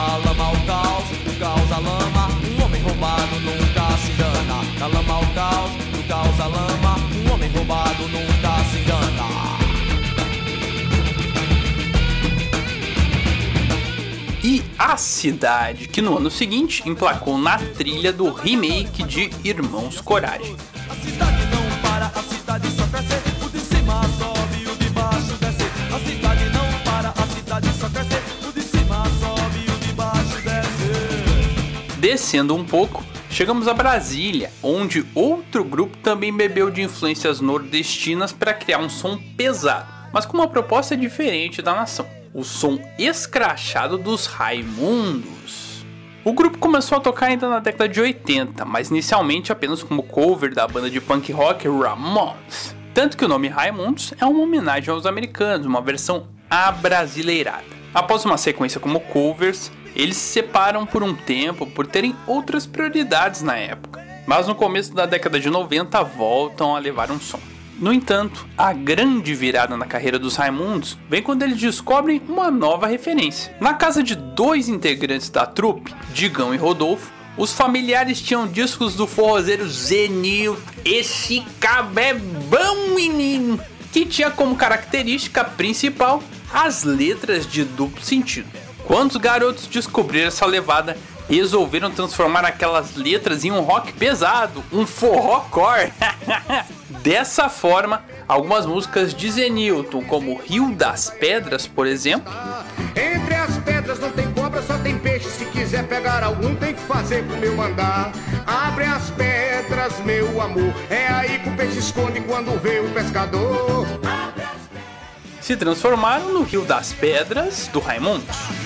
Da lama ao caos, do caos à lama, um homem roubado nunca se engana. Da lama ao caos, do caos à lama, um homem roubado nunca se engana. e A Cidade, que no ano seguinte emplacou na trilha do remake de Irmãos Coragem. A cidade não para, a cidade só cresce. Descendo um pouco, chegamos a Brasília, onde outro grupo também bebeu de influências nordestinas para criar um som pesado, mas com uma proposta diferente da nação o som escrachado dos Raimundos. O grupo começou a tocar ainda na década de 80, mas inicialmente apenas como cover da banda de punk rock Ramones. Tanto que o nome Raimundos é uma homenagem aos americanos, uma versão abrasileirada. Após uma sequência como covers, eles se separam por um tempo por terem outras prioridades na época. Mas no começo da década de 90 voltam a levar um som. No entanto, a grande virada na carreira dos Raimundos vem quando eles descobrem uma nova referência. Na casa de dois integrantes da trupe, Digão e Rodolfo, os familiares tinham discos do forrozeiro Zenil, esse cabé bom menino, que tinha como característica principal as letras de duplo sentido. Quando os garotos descobriram essa levada, resolveram transformar aquelas letras em um rock pesado, um forró core. *laughs* Dessa forma, algumas músicas de Zenilton, como Rio das Pedras, por exemplo. Entre as pedras não tem cobra, só tem peixe. Se quiser pegar algum, tem que fazer como eu mandar. Abre as pedras, meu amor. É aí que o peixe esconde quando vê o pescador. Se transformaram no Rio das Pedras do Raimundos.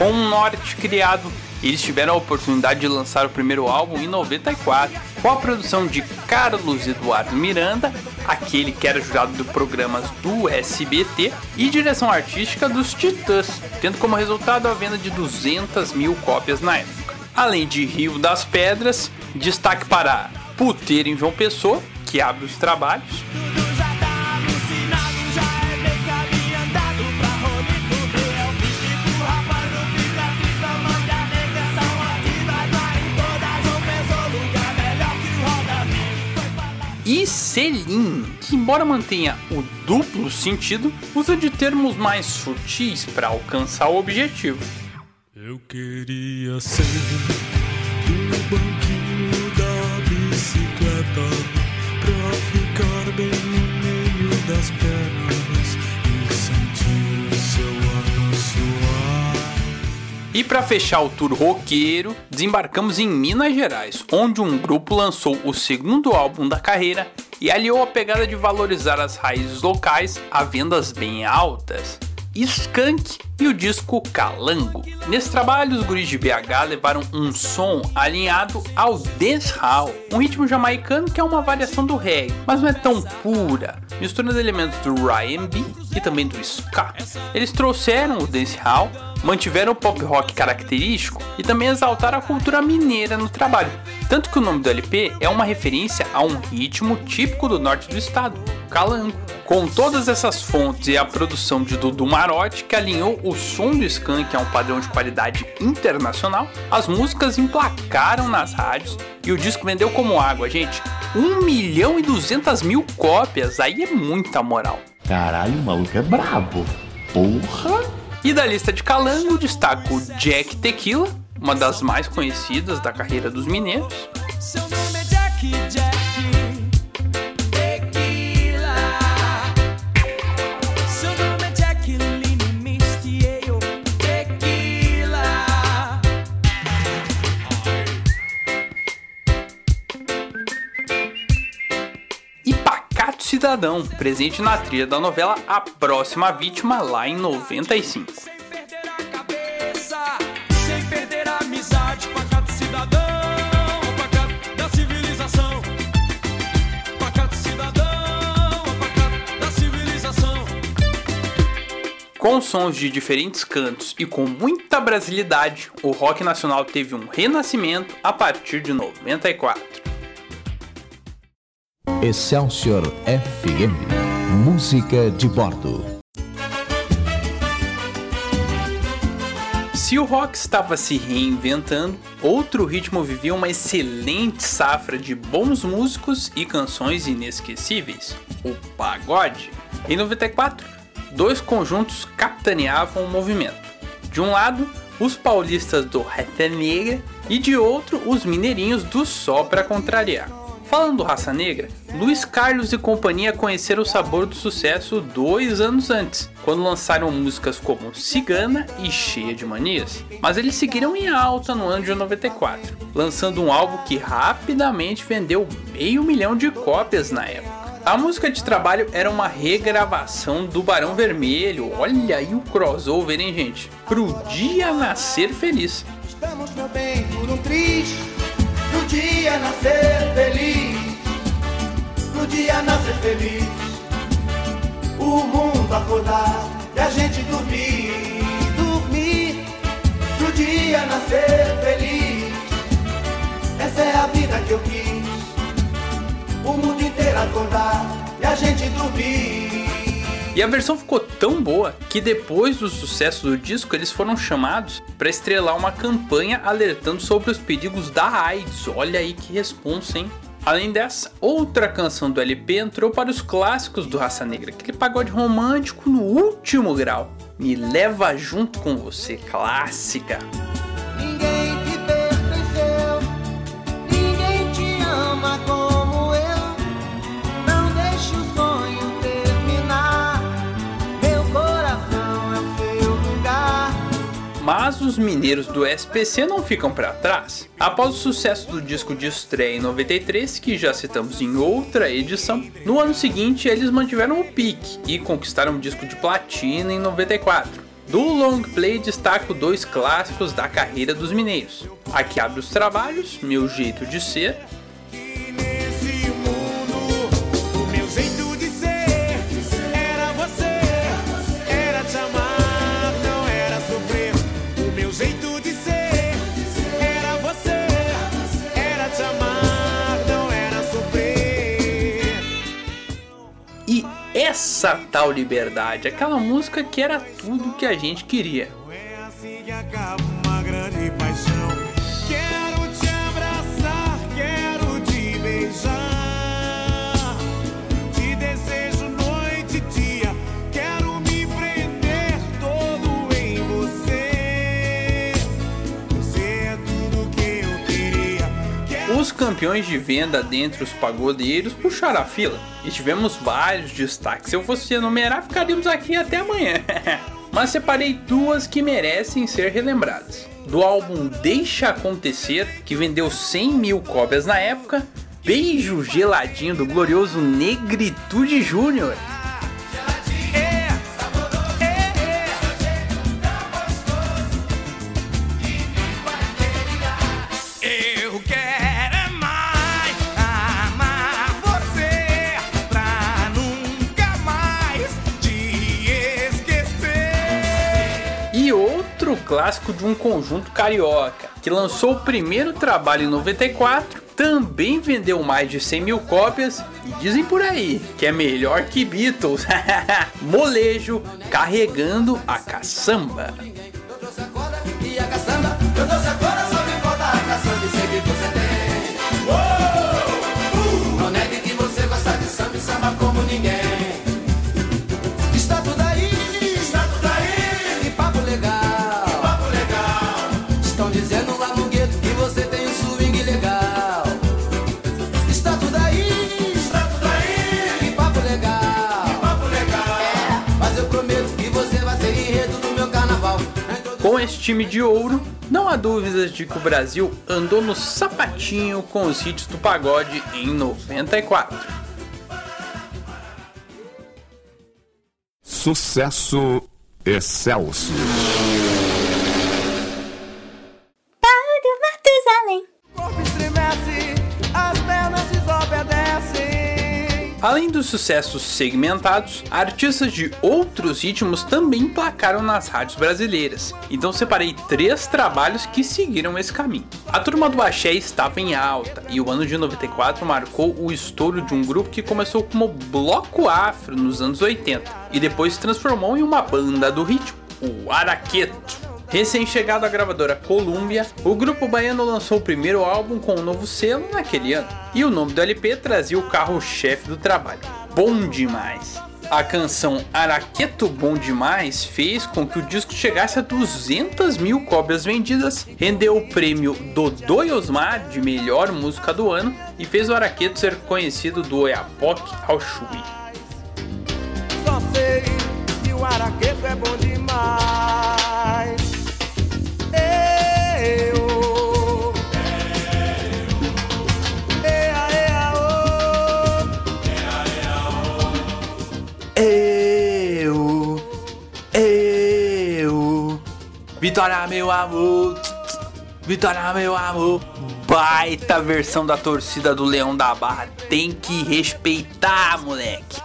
Com um norte criado, eles tiveram a oportunidade de lançar o primeiro álbum em 94, com a produção de Carlos Eduardo Miranda, aquele que era jurado de programas do SBT, e direção artística dos Titãs, tendo como resultado a venda de 200 mil cópias na época. Além de Rio das Pedras, destaque para Puteiro em João Pessoa, que abre os trabalhos. E Selim, que embora mantenha o duplo sentido, usa de termos mais sutis para alcançar o objetivo. Eu queria ser do banquinho da bicicleta pra ficar bem no meio das pernas e para fechar o tour roqueiro, desembarcamos em Minas Gerais, onde um grupo lançou o segundo álbum da carreira e aliou a pegada de valorizar as raízes locais a vendas bem altas. Skank e o disco Calango. Nesse trabalho, os guris de BH levaram um som alinhado ao dancehall, um ritmo jamaicano que é uma variação do reggae, mas não é tão pura, misturando elementos do R&B e também do ska. Eles trouxeram o dancehall, mantiveram o pop rock característico e também exaltaram a cultura mineira no trabalho. Tanto que o nome do LP é uma referência a um ritmo típico do norte do estado, calango. Com todas essas fontes e a produção de Dudu Marotti, que alinhou o som do Skank a um padrão de qualidade internacional, as músicas emplacaram nas rádios e o disco vendeu como água, gente. 1 milhão e 200 mil cópias, aí é muita moral. Caralho, o maluco é brabo. Porra! E da lista de calango, destaco Jack Tequila, uma das mais conhecidas da carreira dos mineiros. Seu nome é Jack, Jack. Cidadão, presente na trilha da novela A Próxima Vítima, lá em 95. perder a cabeça, sem perder a amizade, pacato cidadão, pacato da civilização. Pacato cidadão, pacato da civilização. Com sons de diferentes cantos e com muita brasilidade, o rock nacional teve um renascimento a partir de 94. Excelsior FM. Música de bordo. Se o rock estava se reinventando, outro ritmo vivia uma excelente safra de bons músicos e canções inesquecíveis: o pagode. Em 94, dois conjuntos capitaneavam o movimento. De um lado, os paulistas do Raça Negra e de outro, os mineirinhos do Só para Contrariar. Falando do Raça Negra, Luiz Carlos e companhia conheceram o sabor do sucesso dois anos antes, quando lançaram músicas como Cigana e Cheia de Manias. Mas eles seguiram em alta no ano de 94, lançando um álbum que rapidamente vendeu meio milhão de cópias na época. A música de trabalho era uma regravação do Barão Vermelho. Olha aí o crossover, hein, gente? Pro dia nascer feliz. Estamos, meu bem, por um Pro dia nascer feliz. Pro dia nascer feliz. O mundo acordar e a gente dormir. Dormir. Pro dia nascer feliz. Essa é a vida que eu quis. O mundo inteiro acordar e a gente dormir E a versão ficou tão boa que depois do sucesso do disco eles foram chamados para estrelar uma campanha alertando sobre os perigos da AIDS. Olha aí que responsa, hein? Além dessa, outra canção do LP entrou para os clássicos do Raça Negra, aquele pagode romântico no último grau. Me leva junto com você, clássica. Mas os mineiros do SPC não ficam para trás. Após o sucesso do disco de estreia em 93, que já citamos em outra edição, no ano seguinte eles mantiveram o pique e conquistaram um disco de platina em 94. Do long play destaco dois clássicos da carreira dos mineiros. Aqui abre os trabalhos, Meu Jeito de Ser essa tal liberdade, aquela música que era tudo que a gente queria. Campeões de venda dentre os pagodeiros puxaram a fila e tivemos vários destaques. Se eu fosse enumerar, ficaríamos aqui até amanhã. *laughs* Mas separei duas que merecem ser relembradas. do álbum Deixa Acontecer, que vendeu 100 mil cópias na época, Beijo Geladinho do glorioso Negritude Júnior. Clássico de um conjunto carioca, que lançou o primeiro trabalho em 94, também vendeu mais de 100 mil cópias e dizem por aí que é melhor que Beatles. *laughs* Molejo carregando a caçamba. como Time de ouro, não há dúvidas de que o Brasil andou no sapatinho com os hits do pagode em 94. Sucesso excelso. Além dos sucessos segmentados, artistas de outros ritmos também placaram nas rádios brasileiras. Então separei três trabalhos que seguiram esse caminho. A turma do axé estava em alta e o ano de 94 marcou o estouro de um grupo que começou como bloco afro nos anos 80 e depois se transformou em uma banda do ritmo, o Araqueto. Recém-chegado à gravadora Columbia, o grupo baiano lançou o primeiro álbum com um novo selo naquele ano, e o nome do LP trazia o carro-chefe do trabalho. Bom demais! A canção Araqueto Bom Demais fez com que o disco chegasse a 200 mil cópias vendidas, rendeu o prêmio Dodô Osmar de melhor música do ano e fez o Araqueto ser conhecido do Oiapoque ao Chuí. Só sei que o Araqueto é bom demais. Eu, eu, Vitória, meu amor, Vitória, meu amor. Baita versão da torcida do Leão da Barra, tem que respeitar, moleque.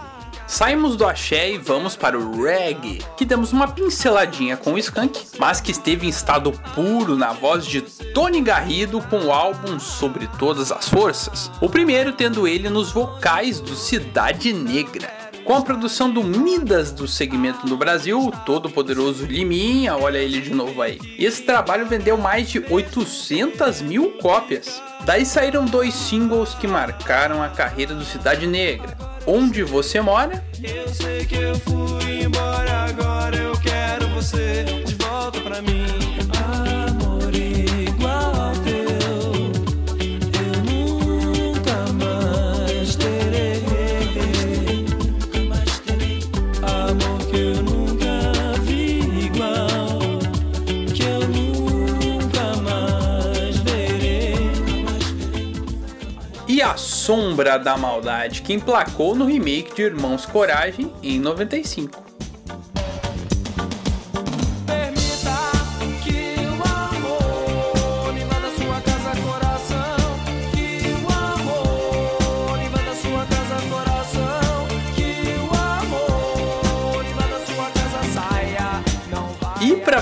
Saímos do axé e vamos para o reggae, que demos uma pinceladinha com o Skank, mas que esteve em estado puro na voz de Tony Garrido com o álbum Sobre Todas as Forças, o primeiro tendo ele nos vocais do Cidade Negra. Com a produção do Midas do segmento no Brasil, o todo poderoso Liminha, olha ele de novo aí. Esse trabalho vendeu mais de 800 mil cópias. Daí saíram dois singles que marcaram a carreira do Cidade Negra. Onde Você Mora? Eu sei que eu fui embora, agora eu quero você de volta pra mim. Sombra da Maldade, que emplacou no remake de Irmãos Coragem em 95.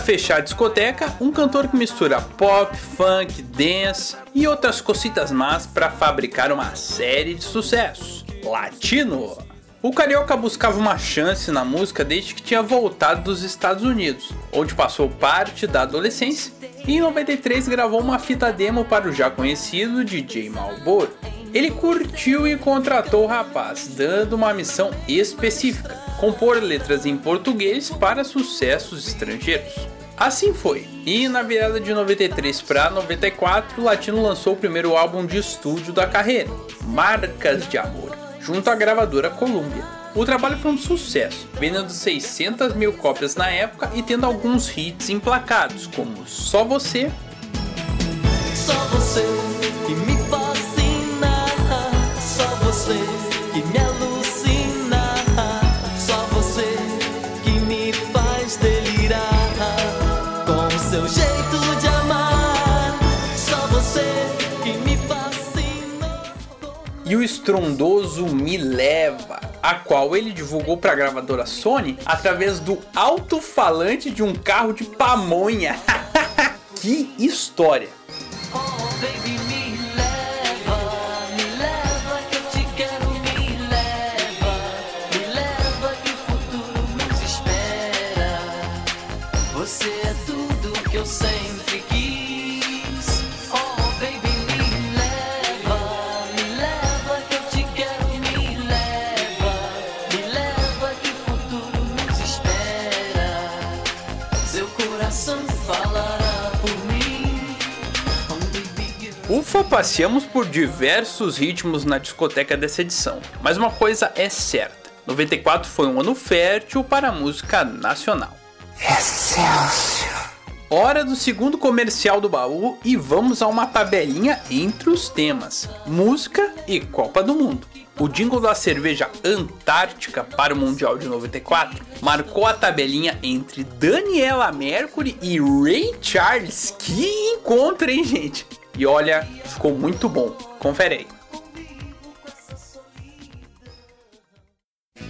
Fechar a discoteca, um cantor que mistura pop, funk, dance e outras cositas más para fabricar uma série de sucessos. Latino. O carioca buscava uma chance na música desde que tinha voltado dos Estados Unidos, onde passou parte da adolescência, e em 93 gravou uma fita demo para o já conhecido DJ Malboro. Ele curtiu e contratou o rapaz, dando uma missão específica: compor letras em português para sucessos estrangeiros. Assim foi, e na virada de 93 para 94, o Latino lançou o primeiro álbum de estúdio da carreira, Marcas de Amor, junto à gravadora Columbia. O trabalho foi um sucesso, vendendo 600 mil cópias na época e tendo alguns hits emplacados, como Só Você. Só você que me fascina, só você que me E o estrondoso Me Leva, a qual ele divulgou para a gravadora Sony através do alto-falante de um carro de pamonha. *laughs* que história! Passeamos por diversos ritmos na discoteca dessa edição, mas uma coisa é certa: 94 foi um ano fértil para a música nacional. Excelsior! Hora do segundo comercial do baú e vamos a uma tabelinha entre os temas: música e Copa do Mundo. O jingle da cerveja Antártica para o Mundial de 94 marcou a tabelinha entre Daniela Mercury e Ray Charles. Que encontro, hein, gente? E olha, ficou muito bom. Confere aí.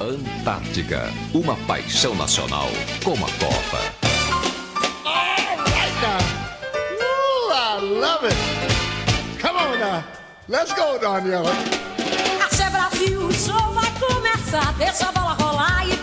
Antártica, uma paixão nacional como a Copa. Right now. Ooh, I love it. Come on now. Let's go, Daniela. Axé Brasil, o show vai começar. Deixa a bola rolar e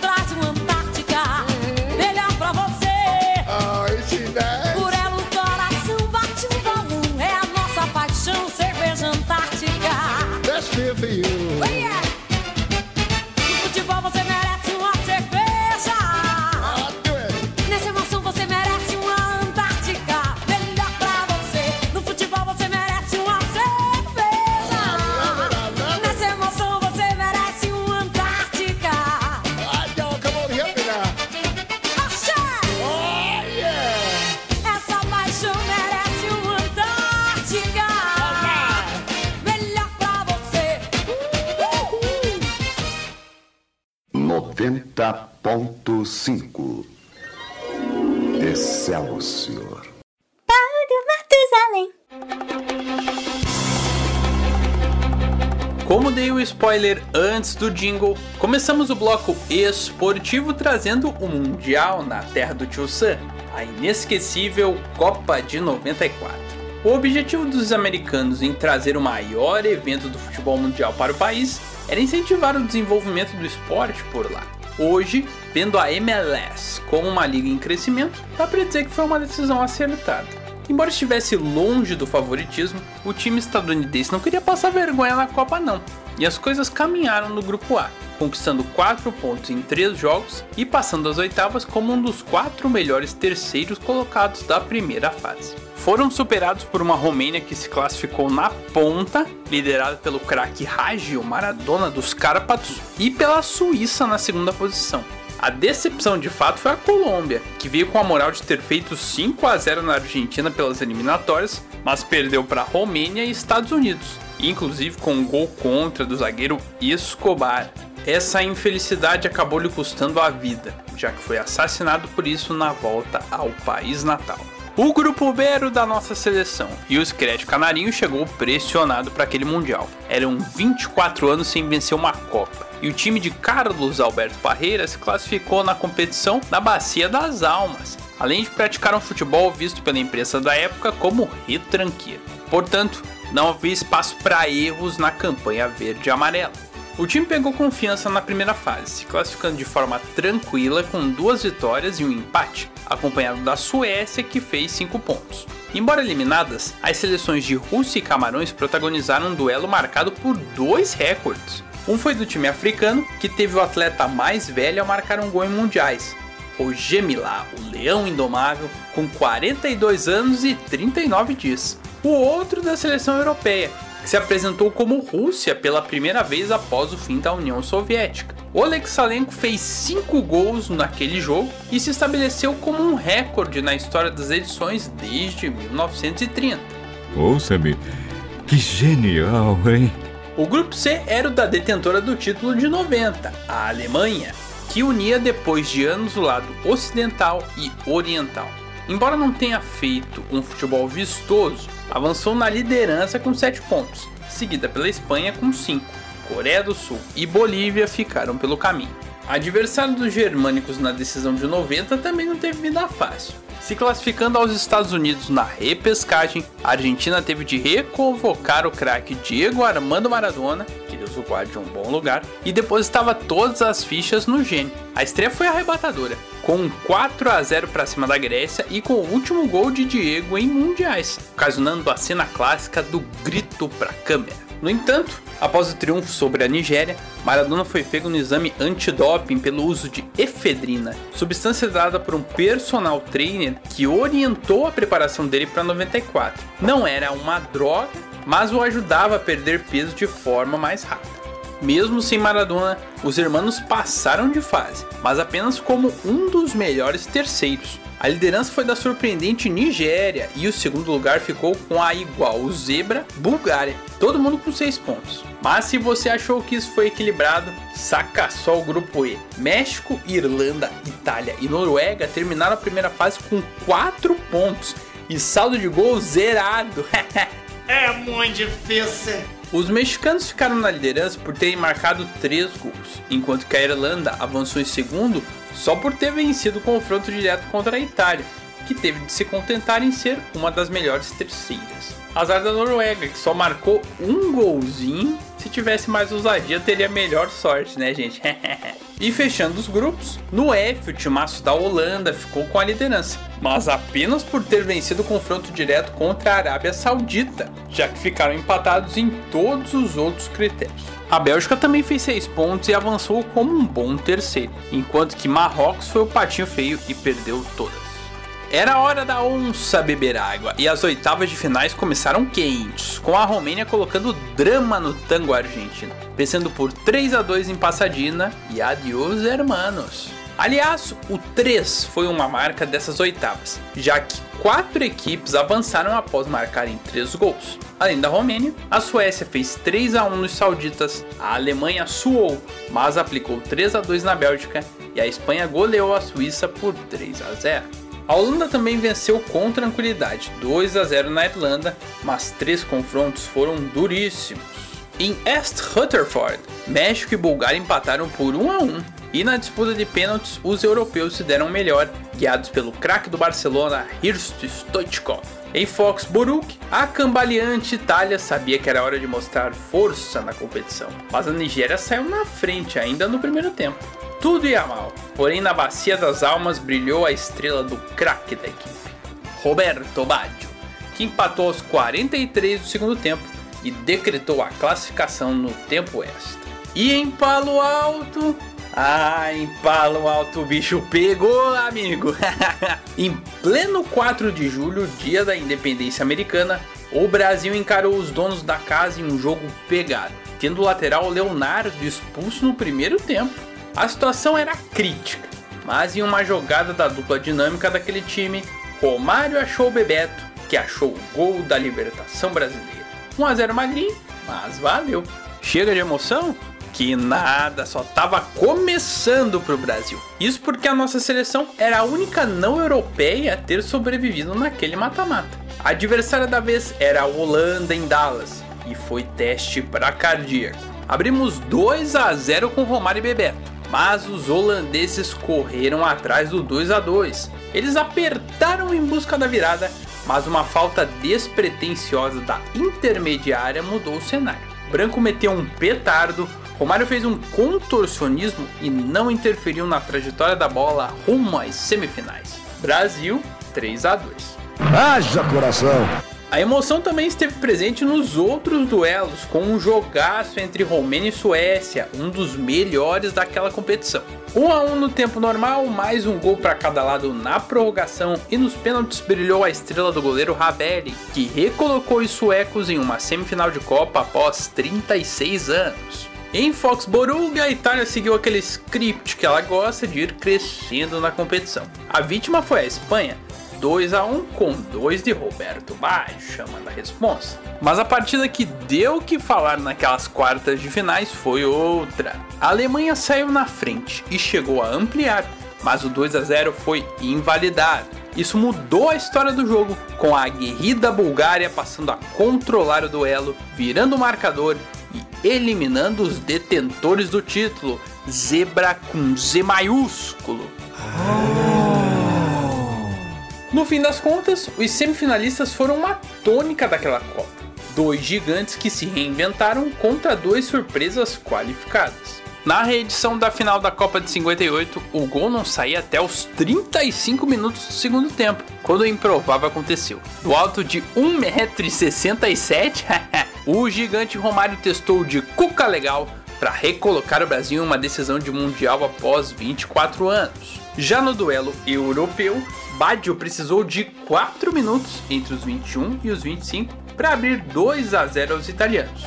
spoiler antes do jingle, começamos o bloco esportivo trazendo o Mundial na terra do Tio Sam, a inesquecível Copa de 94. O objetivo dos americanos em trazer o maior evento do futebol mundial para o país era incentivar o desenvolvimento do esporte por lá. Hoje, vendo a MLS como uma liga em crescimento, dá para dizer que foi uma decisão acertada. Embora estivesse longe do favoritismo, o time estadunidense não queria passar vergonha na Copa não. E as coisas caminharam no grupo A, conquistando 4 pontos em 3 jogos e passando às oitavas como um dos 4 melhores terceiros colocados da primeira fase. Foram superados por uma Romênia que se classificou na ponta, liderada pelo craque Ragio Maradona dos Cárpatos, e pela Suíça na segunda posição. A decepção de fato foi a Colômbia, que veio com a moral de ter feito 5 a 0 na Argentina pelas eliminatórias, mas perdeu para Romênia e Estados Unidos, inclusive com um gol contra do zagueiro Escobar. Essa infelicidade acabou lhe custando a vida, já que foi assassinado por isso na volta ao país natal. O grupo B era o da nossa seleção e o Scred Canarinho chegou pressionado para aquele Mundial. Eram 24 anos sem vencer uma Copa e o time de Carlos Alberto Parreira se classificou na competição na Bacia das Almas, além de praticar um futebol visto pela imprensa da época como retranqueiro. Portanto, não havia espaço para erros na campanha verde e amarela. O time pegou confiança na primeira fase, se classificando de forma tranquila com duas vitórias e um empate, acompanhado da Suécia que fez 5 pontos. Embora eliminadas, as seleções de Rússia e Camarões protagonizaram um duelo marcado por dois recordes. Um foi do time africano, que teve o atleta mais velho a marcar um gol em mundiais, o Gemilá, o Leão Indomável, com 42 anos e 39 dias. O outro da seleção europeia, que se apresentou como Rússia pela primeira vez após o fim da União Soviética. Oleg Salenko fez 5 gols naquele jogo e se estabeleceu como um recorde na história das edições desde 1930. Ouça-me, que genial, hein? O grupo C era o da detentora do título de 90, a Alemanha, que unia depois de anos o lado ocidental e oriental. Embora não tenha feito um futebol vistoso, avançou na liderança com 7 pontos, seguida pela Espanha com 5. Coreia do Sul e Bolívia ficaram pelo caminho. Adversário dos germânicos na decisão de 90 também não teve vida fácil. Se classificando aos Estados Unidos na repescagem, a Argentina teve de reconvocar o craque Diego Armando Maradona, que Deus o guarde um bom lugar, e depositava todas as fichas no gênio. A estreia foi arrebatadora, com um 4 a 0 para cima da Grécia e com o último gol de Diego em mundiais, ocasionando a cena clássica do grito para câmera. No entanto, após o triunfo sobre a Nigéria, Maradona foi pego no exame antidoping pelo uso de efedrina, substância dada por um personal trainer que orientou a preparação dele para 94. Não era uma droga, mas o ajudava a perder peso de forma mais rápida. Mesmo sem Maradona, os hermanos passaram de fase, mas apenas como um dos melhores terceiros. A liderança foi da surpreendente Nigéria e o segundo lugar ficou com a igual zebra Bulgária. Todo mundo com 6 pontos. Mas se você achou que isso foi equilibrado, saca só o grupo E. México, Irlanda, Itália e Noruega terminaram a primeira fase com 4 pontos e saldo de gol zerado. *laughs* é muito difícil. Os mexicanos ficaram na liderança por terem marcado 3 gols, enquanto que a Irlanda avançou em segundo só por ter vencido o confronto direto contra a Itália, que teve de se contentar em ser uma das melhores terceiras. Azar da Noruega, que só marcou um golzinho. Se tivesse mais ousadia, teria melhor sorte, né, gente? *laughs* e fechando os grupos, no F, o timaço da Holanda ficou com a liderança, mas apenas por ter vencido o confronto direto contra a Arábia Saudita, já que ficaram empatados em todos os outros critérios. A Bélgica também fez 6 pontos e avançou como um bom terceiro, enquanto que Marrocos foi o patinho feio e perdeu todas. Era hora da onça beber água e as oitavas de finais começaram quentes, com a Romênia colocando drama no tango argentino, vencendo por 3 a 2 em Passadina e adiós hermanos. Aliás, o 3 foi uma marca dessas oitavas, já que quatro equipes avançaram após marcarem 3 gols. Além da Romênia, a Suécia fez 3 a 1 nos sauditas, a Alemanha suou, mas aplicou 3 a 2 na Bélgica e a Espanha goleou a Suíça por 3 a 0. A Holanda também venceu com tranquilidade, 2 a 0 na Irlanda, mas três confrontos foram duríssimos. Em East Rutherford, México e Bulgária empataram por 1 a 1, e na disputa de pênaltis os europeus se deram melhor, guiados pelo craque do Barcelona, Hrist Stoichkov. Em Foxborough, a cambaleante Itália sabia que era hora de mostrar força na competição, mas a Nigéria saiu na frente ainda no primeiro tempo tudo ia mal. Porém, na Bacia das Almas brilhou a estrela do craque da equipe, Roberto Baggio, que empatou aos 43 do segundo tempo e decretou a classificação no tempo extra. E em Palo Alto, ah, em Palo Alto o bicho pegou, amigo! *laughs* em pleno 4 de julho, dia da independência americana, o Brasil encarou os donos da casa em um jogo pegado, tendo o lateral Leonardo expulso no primeiro tempo. A situação era crítica, mas em uma jogada da dupla dinâmica daquele time, Romário achou o Bebeto, que achou o gol da libertação brasileira. 1 a 0 magrinho, mas valeu. Chega de emoção? Que nada, só tava começando pro Brasil. Isso porque a nossa seleção era a única não europeia a ter sobrevivido naquele mata-mata. A adversária da vez era a Holanda em Dallas e foi teste para cardíaco. Abrimos 2 a 0 com Romário e Bebeto mas os holandeses correram atrás do 2 a 2. Eles apertaram em busca da virada, mas uma falta despretensiosa da intermediária mudou o cenário. Branco meteu um petardo, Romário fez um contorcionismo e não interferiu na trajetória da bola rumo às semifinais. Brasil 3 a 2. Haja coração! A emoção também esteve presente nos outros duelos, com um jogaço entre Romênia e Suécia, um dos melhores daquela competição. 1 a 1 no tempo normal, mais um gol para cada lado na prorrogação e nos pênaltis brilhou a estrela do goleiro Ravelli, que recolocou os suecos em uma semifinal de Copa após 36 anos. Em Foxborough, a Itália seguiu aquele script que ela gosta de ir crescendo na competição. A vítima foi a Espanha, 2 a 1 com 2 de Roberto Baggio, chamando a responsa. Mas a partida que deu que falar naquelas quartas de finais foi outra. A Alemanha saiu na frente e chegou a ampliar, mas o 2 a 0 foi invalidado. Isso mudou a história do jogo, com a aguerrida Bulgária passando a controlar o duelo, virando o marcador e eliminando os detentores do título, zebra com Z maiúsculo. No fim das contas, os semifinalistas foram uma tônica daquela Copa. Dois gigantes que se reinventaram contra duas surpresas qualificadas. Na reedição da final da Copa de 58, o gol não saía até os 35 minutos do segundo tempo, quando o improvável aconteceu. Do alto de 1,67m, *laughs* o gigante Romário testou de cuca legal para recolocar o Brasil em uma decisão de mundial após 24 anos. Já no duelo europeu, Baggio precisou de 4 minutos entre os 21 e os 25 para abrir 2 a 0 aos italianos.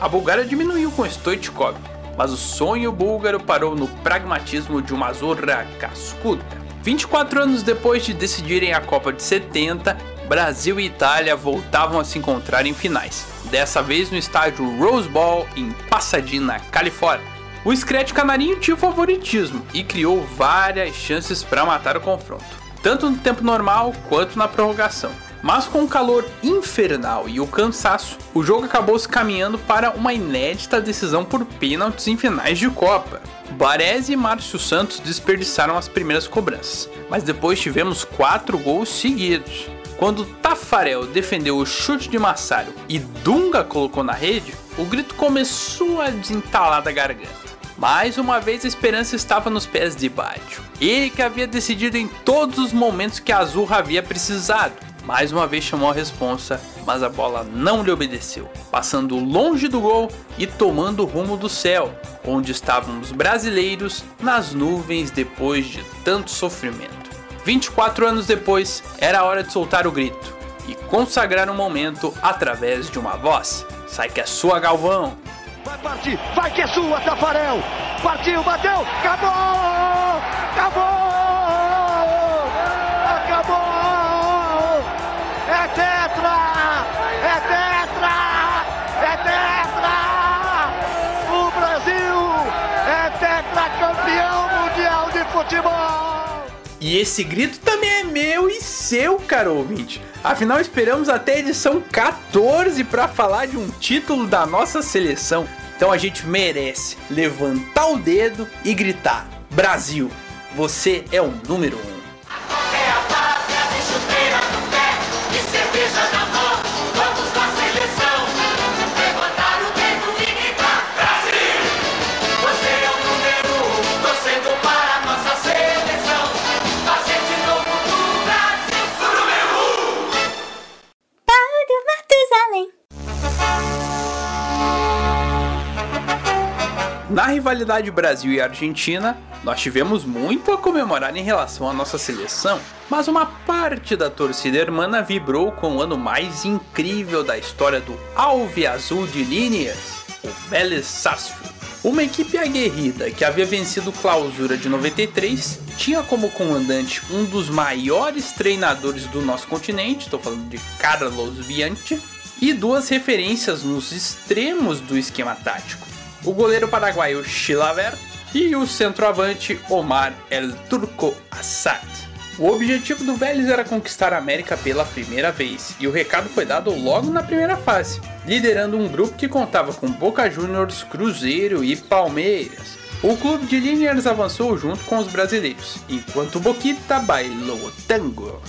A Bulgária diminuiu com Stoichkov, mas o sonho búlgaro parou no pragmatismo de uma zorra cascuda. 24 anos depois de decidirem a Copa de 70, Brasil e Itália voltavam a se encontrar em finais, dessa vez no estádio Rose Bowl em Pasadena, Califórnia. O Scratch Canarinho tinha favoritismo e criou várias chances para matar o confronto tanto no tempo normal quanto na prorrogação. Mas com o calor infernal e o cansaço, o jogo acabou se caminhando para uma inédita decisão por pênaltis em finais de Copa. Baresi e Márcio Santos desperdiçaram as primeiras cobranças, mas depois tivemos quatro gols seguidos. Quando Tafarel defendeu o chute de Massaro e Dunga colocou na rede, o grito começou a desentalar da garganta. Mais uma vez a esperança estava nos pés de Baggio. Ele que havia decidido em todos os momentos que a Azul havia precisado. Mais uma vez chamou a responsa, mas a bola não lhe obedeceu, passando longe do gol e tomando o rumo do céu, onde estavam os brasileiros nas nuvens depois de tanto sofrimento. 24 anos depois, era hora de soltar o grito e consagrar um momento através de uma voz. Sai que é sua, Galvão! Vai partir, vai que é sua, Tafarel! Partiu, bateu, acabou! Acabou! Acabou! É tetra! É tetra! É tetra! O Brasil é tetracampeão mundial de futebol! E esse grito também é meu e seu, caro ouvinte. Afinal, esperamos até a edição 14 para falar de um título da nossa seleção. Então a gente merece levantar o dedo e gritar: Brasil, você é o número um. Na rivalidade Brasil e Argentina, nós tivemos muito a comemorar em relação à nossa seleção, mas uma parte da torcida hermana vibrou com o ano mais incrível da história do Alve Azul de Líneas, o Vélez Sarsfield. Uma equipe aguerrida que havia vencido Clausura de 93, tinha como comandante um dos maiores treinadores do nosso continente, estou falando de Carlos Bianchi, e duas referências nos extremos do esquema tático o goleiro paraguaio Chilaver e o centroavante Omar El Turco Assad. O objetivo do Vélez era conquistar a América pela primeira vez, e o recado foi dado logo na primeira fase, liderando um grupo que contava com Boca Juniors, Cruzeiro e Palmeiras. O clube de Liniers avançou junto com os brasileiros, enquanto Boquita bailou tango.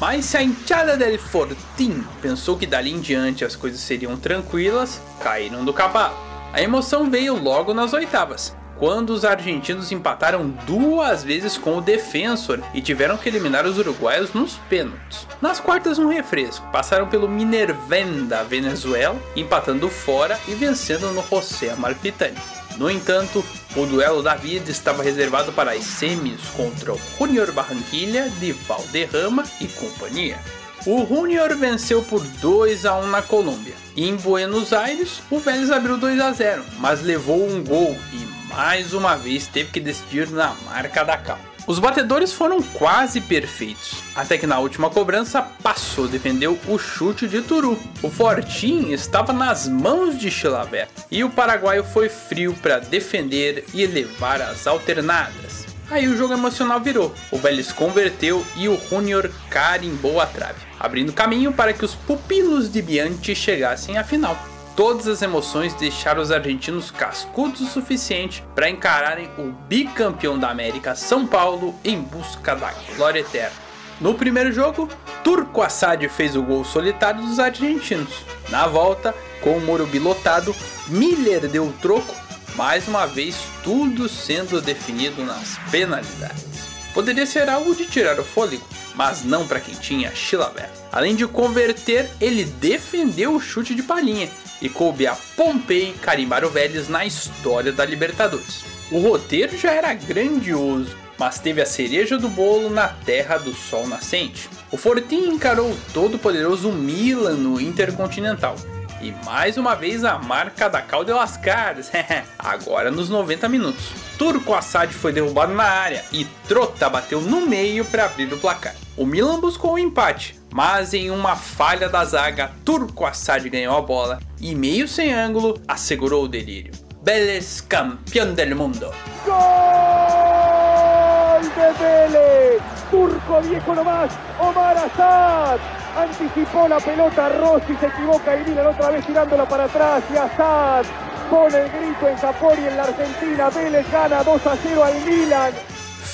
Mas se a hinchada del Fortin pensou que dali em diante as coisas seriam tranquilas, caíram do cavalo. A emoção veio logo nas oitavas, quando os argentinos empataram duas vezes com o Defensor e tiveram que eliminar os uruguaios nos pênaltis. Nas quartas, um refresco, passaram pelo Minervén da Venezuela, empatando fora e vencendo no José Amalfitani. No entanto, o duelo da vida estava reservado para as semis contra o Junior Barranquilla de Valderrama e companhia. O Junior venceu por 2 a 1 na Colômbia. Em Buenos Aires, o Vélez abriu 2 a 0, mas levou um gol e mais uma vez teve que decidir na marca da cal. Os batedores foram quase perfeitos, até que na última cobrança passou defendeu o chute de Turu. O Fortin estava nas mãos de Chilaver e o paraguaio foi frio para defender e levar as alternadas. Aí o jogo emocional virou, o Vélez converteu e o Junior carimbou a trave, abrindo caminho para que os pupilos de Bianchi chegassem à final todas as emoções deixaram os argentinos cascudos o suficiente para encararem o bicampeão da América São Paulo em busca da glória eterna. No primeiro jogo, Turco Assad fez o gol solitário dos argentinos. Na volta, com o Morumbi lotado, Miller deu o troco, mais uma vez tudo sendo definido nas penalidades. Poderia ser algo de tirar o fôlego, mas não para quem tinha Chilavert. Além de converter, ele defendeu o chute de palhinha e coube a Pompei carimbar o Vélez na história da Libertadores. O roteiro já era grandioso, mas teve a cereja do bolo na terra do sol nascente. O Fortin encarou o todo-poderoso Milan no Intercontinental. E mais uma vez a marca da Cal de Lascares, *laughs* agora nos 90 minutos. Turco Assad foi derrubado na área e Trota bateu no meio para abrir o placar. O Milan buscou o um empate, mas em uma falha da zaga, Turco Assad ganhou a bola e, meio sem ângulo, assegurou o delírio. Vélez campeão del mundo. Gol de Vélez. Turco viejo nomás. Omar Assad. Anticipó la pelota. Rossi se equivoca y Milan otra vez tirándola para atrás. Y Assad pone el grito en Japón y en la Argentina. Vélez gana 2 a 0 al Milan.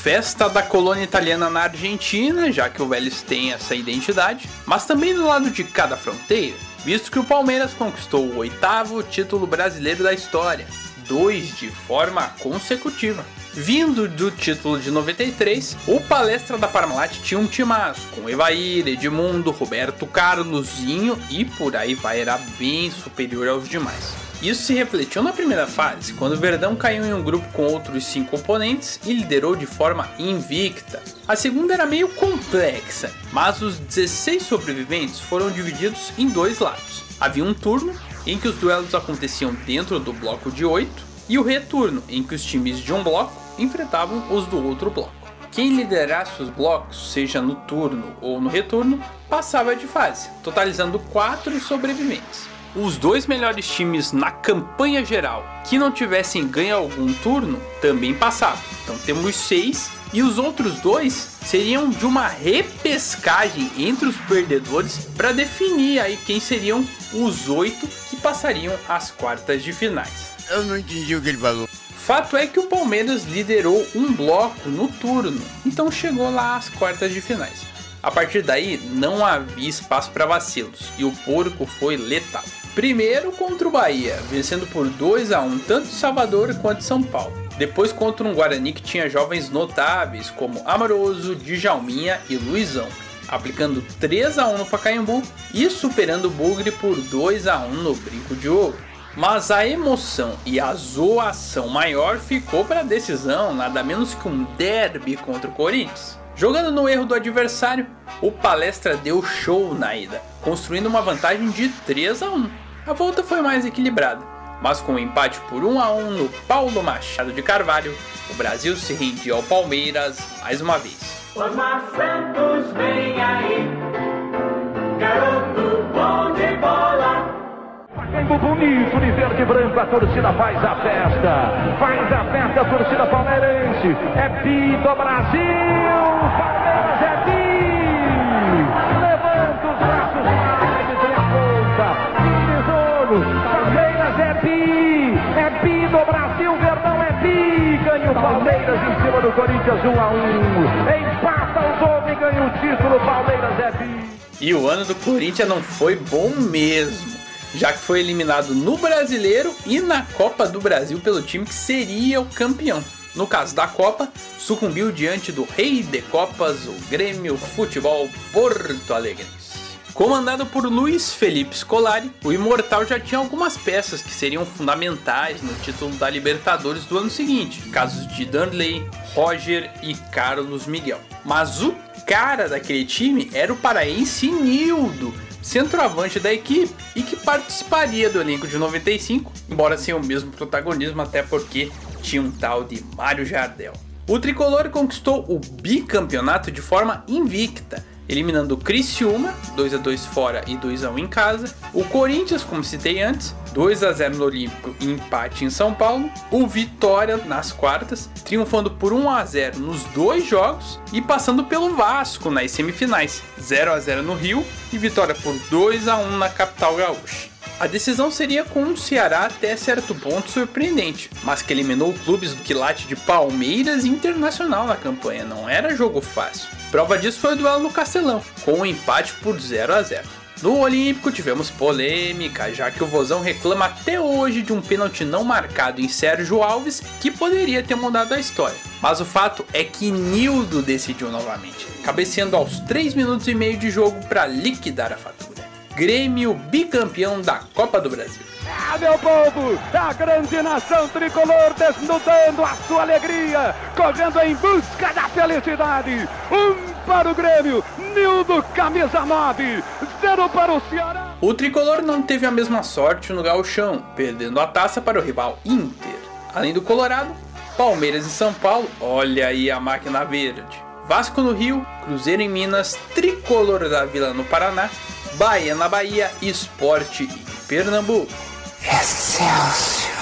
Festa da colônia italiana na Argentina, já que o Vélez tem essa identidade, mas também do lado de cada fronteira, visto que o Palmeiras conquistou o oitavo título brasileiro da história, dois de forma consecutiva. Vindo do título de 93, o Palestra da Parmalat tinha um timaço, com Evair, Edmundo, Roberto Carlosinho e por aí vai, era bem superior aos demais. Isso se refletiu na primeira fase, quando o Verdão caiu em um grupo com outros cinco oponentes e liderou de forma invicta. A segunda era meio complexa, mas os 16 sobreviventes foram divididos em dois lados. Havia um turno em que os duelos aconteciam dentro do bloco de 8 e o retorno em que os times de um bloco enfrentavam os do outro bloco. Quem liderasse os blocos, seja no turno ou no retorno, passava de fase, totalizando 4 sobreviventes os dois melhores times na campanha geral que não tivessem ganho algum turno também passavam. Então temos seis e os outros dois seriam de uma repescagem entre os perdedores para definir aí quem seriam os oito que passariam às quartas de finais. Eu não entendi o que ele falou. Fato é que o Palmeiras liderou um bloco no turno, então chegou lá às quartas de finais. A partir daí não havia espaço para vacilos e o porco foi letal. Primeiro contra o Bahia, vencendo por 2 a 1 tanto Salvador quanto São Paulo. Depois contra um Guarani que tinha jovens notáveis como Amoroso, Djalminha e Luizão, aplicando 3 a 1 no Pacaembu e superando o Bugre por 2 a 1 no Brinco de Ouro. Mas a emoção e a zoação maior ficou para a decisão, nada menos que um derby contra o Corinthians. Jogando no erro do adversário, o Palestra deu show na ida, construindo uma vantagem de 3 a 1. A volta foi mais equilibrada, mas com o um empate por 1 a 1 no Paulo Machado de Carvalho, o Brasil se rendia ao Palmeiras mais uma vez. Osmar Santos vem aí, garoto bom de bola. Pacaembu bonito de verde e branco, a torcida faz a festa. Faz a festa a torcida palmeirense. É Pito Brasil! Palmeiras é Palmeiras em cima do Corinthians 1 a 1 Empata o jogo e ganha o título, Palmeiras é bi! E o ano do Corinthians não foi bom mesmo. já que foi eliminado no Brasileiro e na Copa do Brasil pelo time que seria o campeão. No caso da Copa, sucumbiu diante do rei de Copas, o Grêmio Futebol Porto Alegre. Comandado por Luiz Felipe Scolari, o Imortal já tinha algumas peças que seriam fundamentais no título da Libertadores do ano seguinte, casos de Danley, Roger e Carlos Miguel. Mas o cara daquele time era o paraense Nildo, centroavante da equipe e que participaria do elenco de 95, embora sem o mesmo protagonismo, até porque tinha um tal de Mário Jardel. O tricolor conquistou o bicampeonato de forma invicta, eliminando o Criciúma, 2 a 2 fora e 2 a 1 em casa, o Corinthians, como citei antes, 2 a 0 no Olímpico e empate em São Paulo, o Vitória nas quartas, triunfando por 1 a 0 nos dois jogos e passando pelo Vasco nas semifinais, 0 a 0 no Rio e vitória por 2 a 1 na capital gaúcha. A decisão seria com um Ceará até certo ponto surpreendente, mas que eliminou clubes do quilate de Palmeiras e Internacional na campanha, não era jogo fácil. Prova disso foi o duelo no Castelão, com um empate por 0 a 0. No Olímpico tivemos polêmica, já que o Vozão reclama até hoje de um pênalti não marcado em Sérgio Alves que poderia ter mudado a história. Mas o fato é que Nildo decidiu novamente, cabeceando aos 3 minutos e meio de jogo para liquidar a fatura. Grêmio bicampeão da Copa do Brasil. Ah, meu povo, a grande nação tricolor desnudando a sua alegria, correndo em busca da felicidade. Um para o Grêmio, Nildo, camisa 9, zero para o Ceará. O tricolor não teve a mesma sorte no gauchão, perdendo a taça para o rival Inter. Além do Colorado, Palmeiras e São Paulo, olha aí a máquina verde. Vasco no Rio, Cruzeiro em Minas, Tricolor da Vila no Paraná, Bahia na Bahia, Esporte em Pernambuco. Excelsior.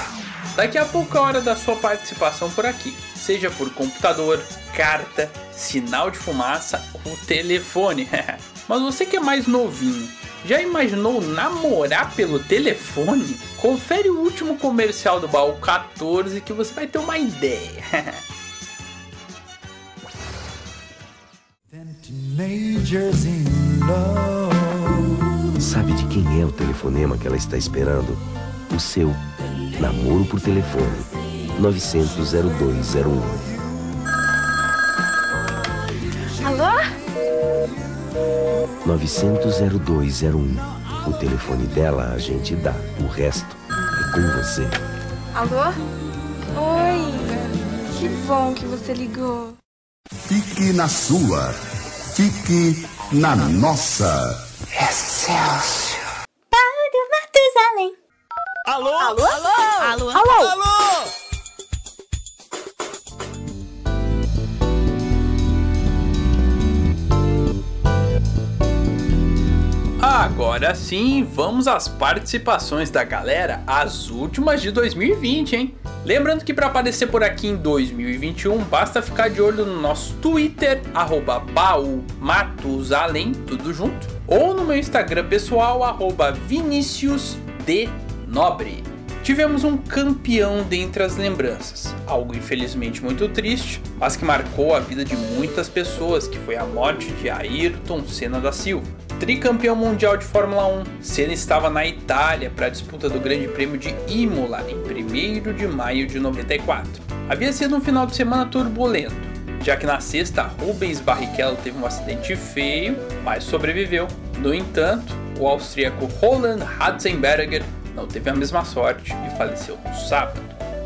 Daqui a pouco é a hora da sua participação por aqui, seja por computador, carta, sinal de fumaça ou telefone. *laughs* Mas você que é mais novinho, já imaginou namorar pelo telefone? Confere o último comercial do baú 14 que você vai ter uma ideia. *laughs* Teenagers in love. Sabe de quem é o telefonema que ela está esperando? O seu. Namoro por telefone. 900 0201. Alô? 900 0201. O telefone dela a gente dá. O resto é com você. Alô? Oi. Que bom que você ligou. Fique na sua. Fique na nossa. Excelsior. Paulo Matusalém. Alô? Alô? Alô? Alô? Alô? Alô? Agora sim, vamos às participações da galera, as últimas de 2020, hein? Lembrando que para aparecer por aqui em 2021, basta ficar de olho no nosso Twitter, arroba baumatusalém, tudo junto, ou no meu Instagram pessoal, arroba Vinicius de Nobre. Tivemos um campeão dentre as lembranças, algo infelizmente muito triste, mas que marcou a vida de muitas pessoas, que foi a morte de Ayrton Senna da Silva. Tricampeão mundial de Fórmula 1, Senna estava na Itália para a disputa do Grande Prêmio de Imola em 1 de maio de 94. Havia sido um final de semana turbulento, já que na sexta Rubens Barrichello teve um acidente feio, mas sobreviveu. No entanto, o austríaco Roland Ratzenberger não teve a mesma sorte e faleceu no sábado.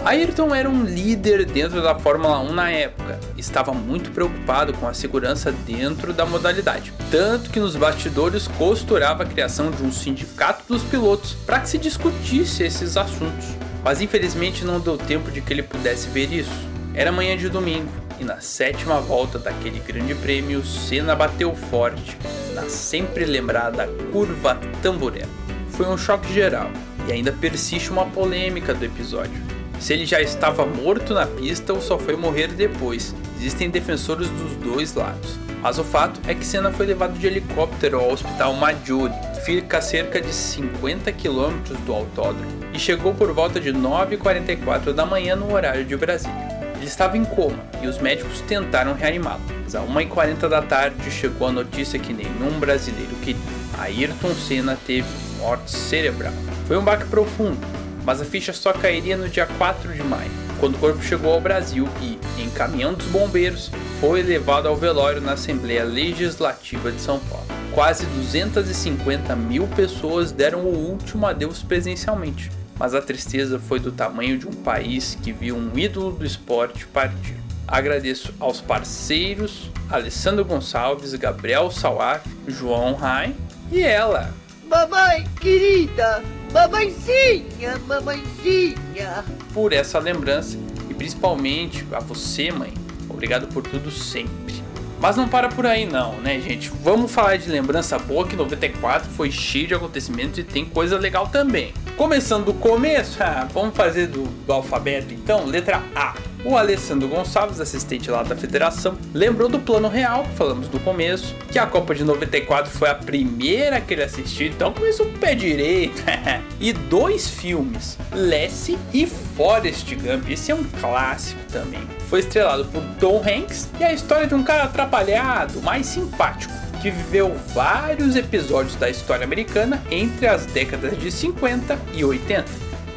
Ayrton era um líder dentro da Fórmula 1 na época, estava muito preocupado com a segurança dentro da modalidade, tanto que nos bastidores costurava a criação de um sindicato dos pilotos para que se discutisse esses assuntos. Mas infelizmente não deu tempo de que ele pudesse ver isso. Era manhã de domingo e na sétima volta daquele grande prêmio, Senna bateu forte na sempre lembrada curva Tamboré. Foi um choque geral e ainda persiste uma polêmica do episódio. Se ele já estava morto na pista ou só foi morrer depois. Existem defensores dos dois lados. Mas o fato é que Senna foi levado de helicóptero ao Hospital Maggiore, que fica a cerca de 50 quilômetros do autódromo, e chegou por volta de 9h44 da manhã no horário de Brasília. Ele estava em coma e os médicos tentaram reanimá-lo, mas a 1h40 da tarde chegou a notícia que nenhum brasileiro queria. Ayrton Senna teve morte cerebral. Foi um baque profundo, mas a ficha só cairia no dia 4 de maio, quando o corpo chegou ao Brasil e, em caminhão dos bombeiros, foi levado ao velório na Assembleia Legislativa de São Paulo. Quase 250 mil pessoas deram o último adeus presencialmente, mas a tristeza foi do tamanho de um país que viu um ídolo do esporte partir. Agradeço aos parceiros Alessandro Gonçalves, Gabriel Salaf, João Rain e ela. Mamãe querida, mamãezinha, mamãezinha. Por essa lembrança e principalmente a você, mãe. Obrigado por tudo sempre. Mas não para por aí não, né, gente? Vamos falar de lembrança boa que 94 foi cheio de acontecimentos e tem coisa legal também. Começando do começo, *laughs* ah, vamos fazer do, do alfabeto então, letra A. O Alessandro Gonçalves, assistente lá da federação, lembrou do plano real, que falamos no começo, que a Copa de 94 foi a primeira que ele assistiu, então começou com o pé direito. *laughs* e dois filmes, Lassie e Forrest Gump, esse é um clássico também. Foi estrelado por Tom Hanks e é a história de um cara atrapalhado, mais simpático, que viveu vários episódios da história americana entre as décadas de 50 e 80.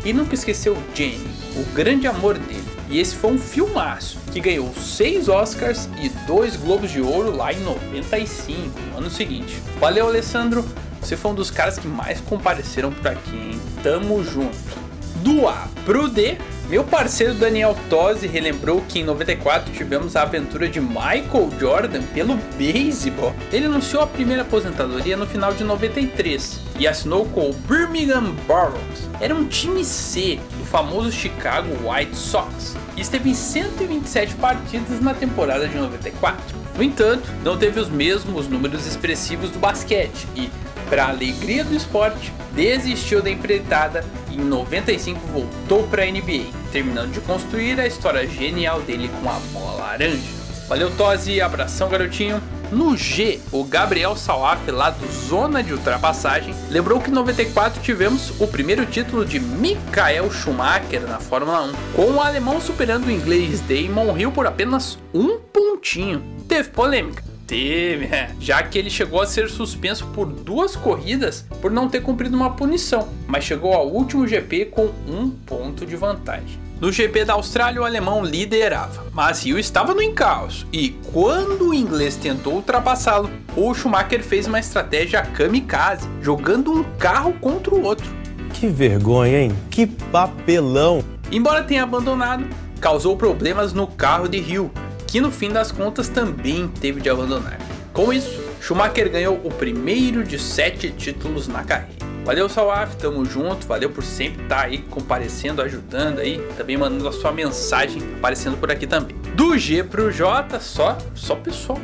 E nunca esqueceu Jenny, o grande amor dele. E esse foi um filmaço que ganhou 6 Oscars e 2 Globos de Ouro lá em 95, no ano seguinte. Valeu, Alessandro! Você foi um dos caras que mais compareceram por aqui, hein? Tamo junto. Do A pro D, meu parceiro Daniel Tosi relembrou que em 94 tivemos a aventura de Michael Jordan pelo beisebol. Ele anunciou a primeira aposentadoria no final de 93 e assinou com o Birmingham Barons. Era um time C do famoso Chicago White Sox e esteve em 127 partidas na temporada de 94. No entanto, não teve os mesmos números expressivos do basquete e, para alegria do esporte, desistiu da empreitada e em 95 voltou para a NBA, terminando de construir a história genial dele com a bola laranja. Valeu Tosi, abração garotinho. No G, o Gabriel Salaf, lá do Zona de Ultrapassagem, lembrou que em 94 tivemos o primeiro título de Michael Schumacher na Fórmula 1, com o alemão superando o inglês Damon Hill por apenas um pontinho. Teve polêmica, Teve, é. já que ele chegou a ser suspenso por duas corridas por não ter cumprido uma punição, mas chegou ao último GP com um ponto de vantagem. No GP da Austrália, o alemão liderava, mas Hill estava no encalço e quando o inglês tentou ultrapassá-lo, o Schumacher fez uma estratégia kamikaze, jogando um carro contra o outro. Que vergonha, hein? Que papelão! Embora tenha abandonado, causou problemas no carro de Hill, que no fim das contas também teve de abandonar. Com isso, Schumacher ganhou o primeiro de sete títulos na carreira. Valeu Salaf, tamo junto, valeu por sempre estar aí comparecendo, ajudando aí, também mandando a sua mensagem aparecendo por aqui também. Do G pro J, só, só pessoal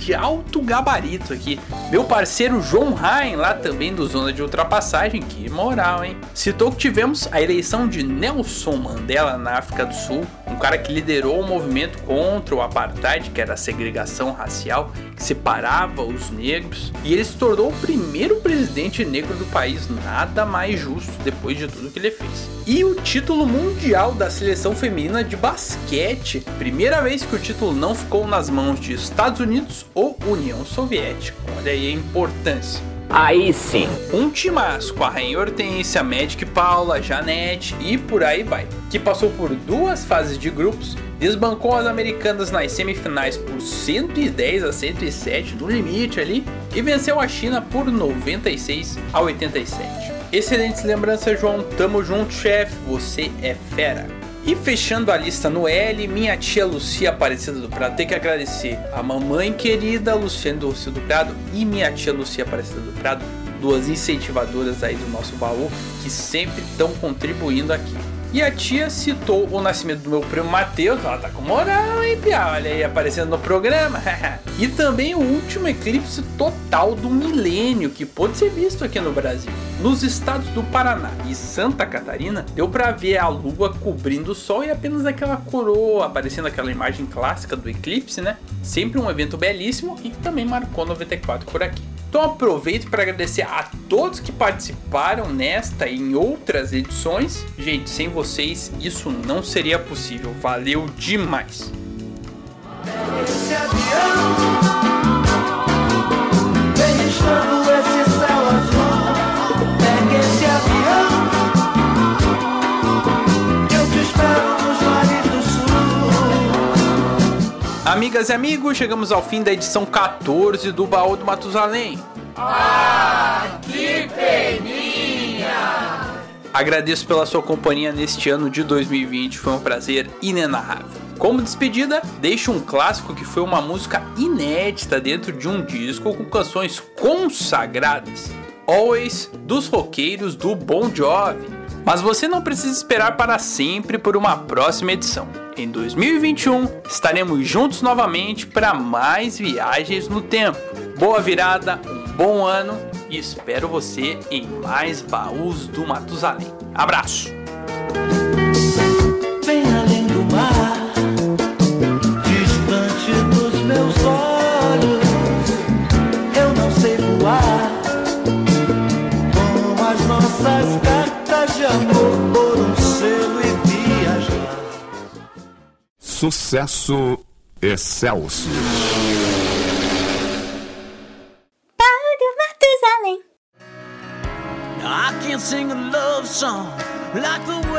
de alto gabarito aqui. Meu parceiro João Rain, lá também do Zona de Ultrapassagem, que moral, hein? Citou que tivemos a eleição de Nelson Mandela na África do Sul, um cara que liderou o movimento contra o apartheid, que era a segregação racial, que separava os negros, e ele se tornou o primeiro presidente negro do país, nada mais justo depois de tudo que ele fez. E o título mundial da seleção feminina de basquete, primeira vez que o título não ficou nas mãos de Estados Unidos ou União Soviética. Olha aí a importância. Aí sim. Um timaço com a Rainha Hortência, Magic Paula, Janete e por aí vai. Que passou por duas fases de grupos, desbancou as americanas nas semifinais por 110 a 107 no limite ali e venceu a China por 96 a 87. Excelentes lembranças, João. Tamo junto, chefe. Você é fera. E fechando a lista no L, minha tia Lucia Aparecida do Prado. Tem que agradecer a mamãe querida Luciane do do Prado e minha tia Lucia Aparecida do Prado, duas incentivadoras aí do nosso baú que sempre estão contribuindo aqui. E a tia citou o nascimento do meu primo Matheus, ela tá com moral, hein, Pia? Olha aí, aparecendo no programa. *laughs* e também o último eclipse total do milênio, que pôde ser visto aqui no Brasil. Nos estados do Paraná e Santa Catarina, deu para ver a lua cobrindo o sol e apenas aquela coroa, aparecendo aquela imagem clássica do eclipse, né? Sempre um evento belíssimo e que também marcou 94 por aqui. Então aproveito para agradecer a todos que participaram nesta e em outras edições. Gente, sem vocês isso não seria possível. Valeu demais. Esse avião, Amigas e amigos, chegamos ao fim da edição 14 do Baú do Matusalém. Ah, que peninha! Agradeço pela sua companhia neste ano de 2020, foi um prazer inenarrável. Como despedida, deixo um clássico que foi uma música inédita dentro de um disco com canções consagradas. Always dos roqueiros do Bon Jovi. Mas você não precisa esperar para sempre por uma próxima edição. Em 2021 estaremos juntos novamente para mais viagens no tempo. Boa virada, um bom ano e espero você em mais baús do Matusalém. Abraço! Sucesso Excelsior. Baú do Matusalém. I can't sing a love song like the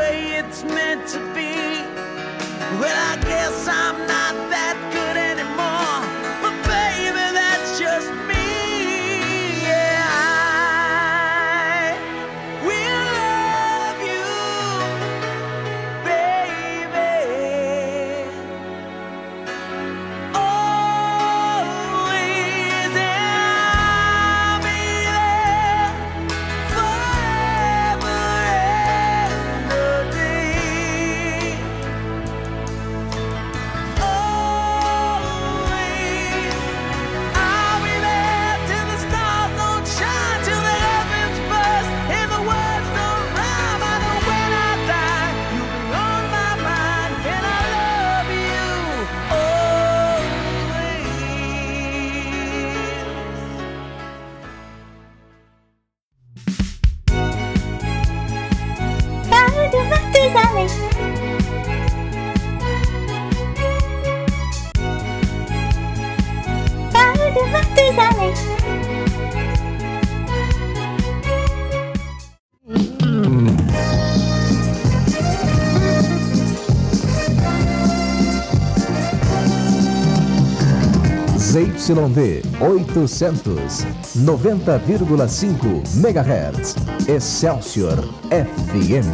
ZYD 800, 90,5 MHz. Excelsior FM.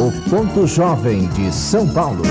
O ponto jovem de São Paulo.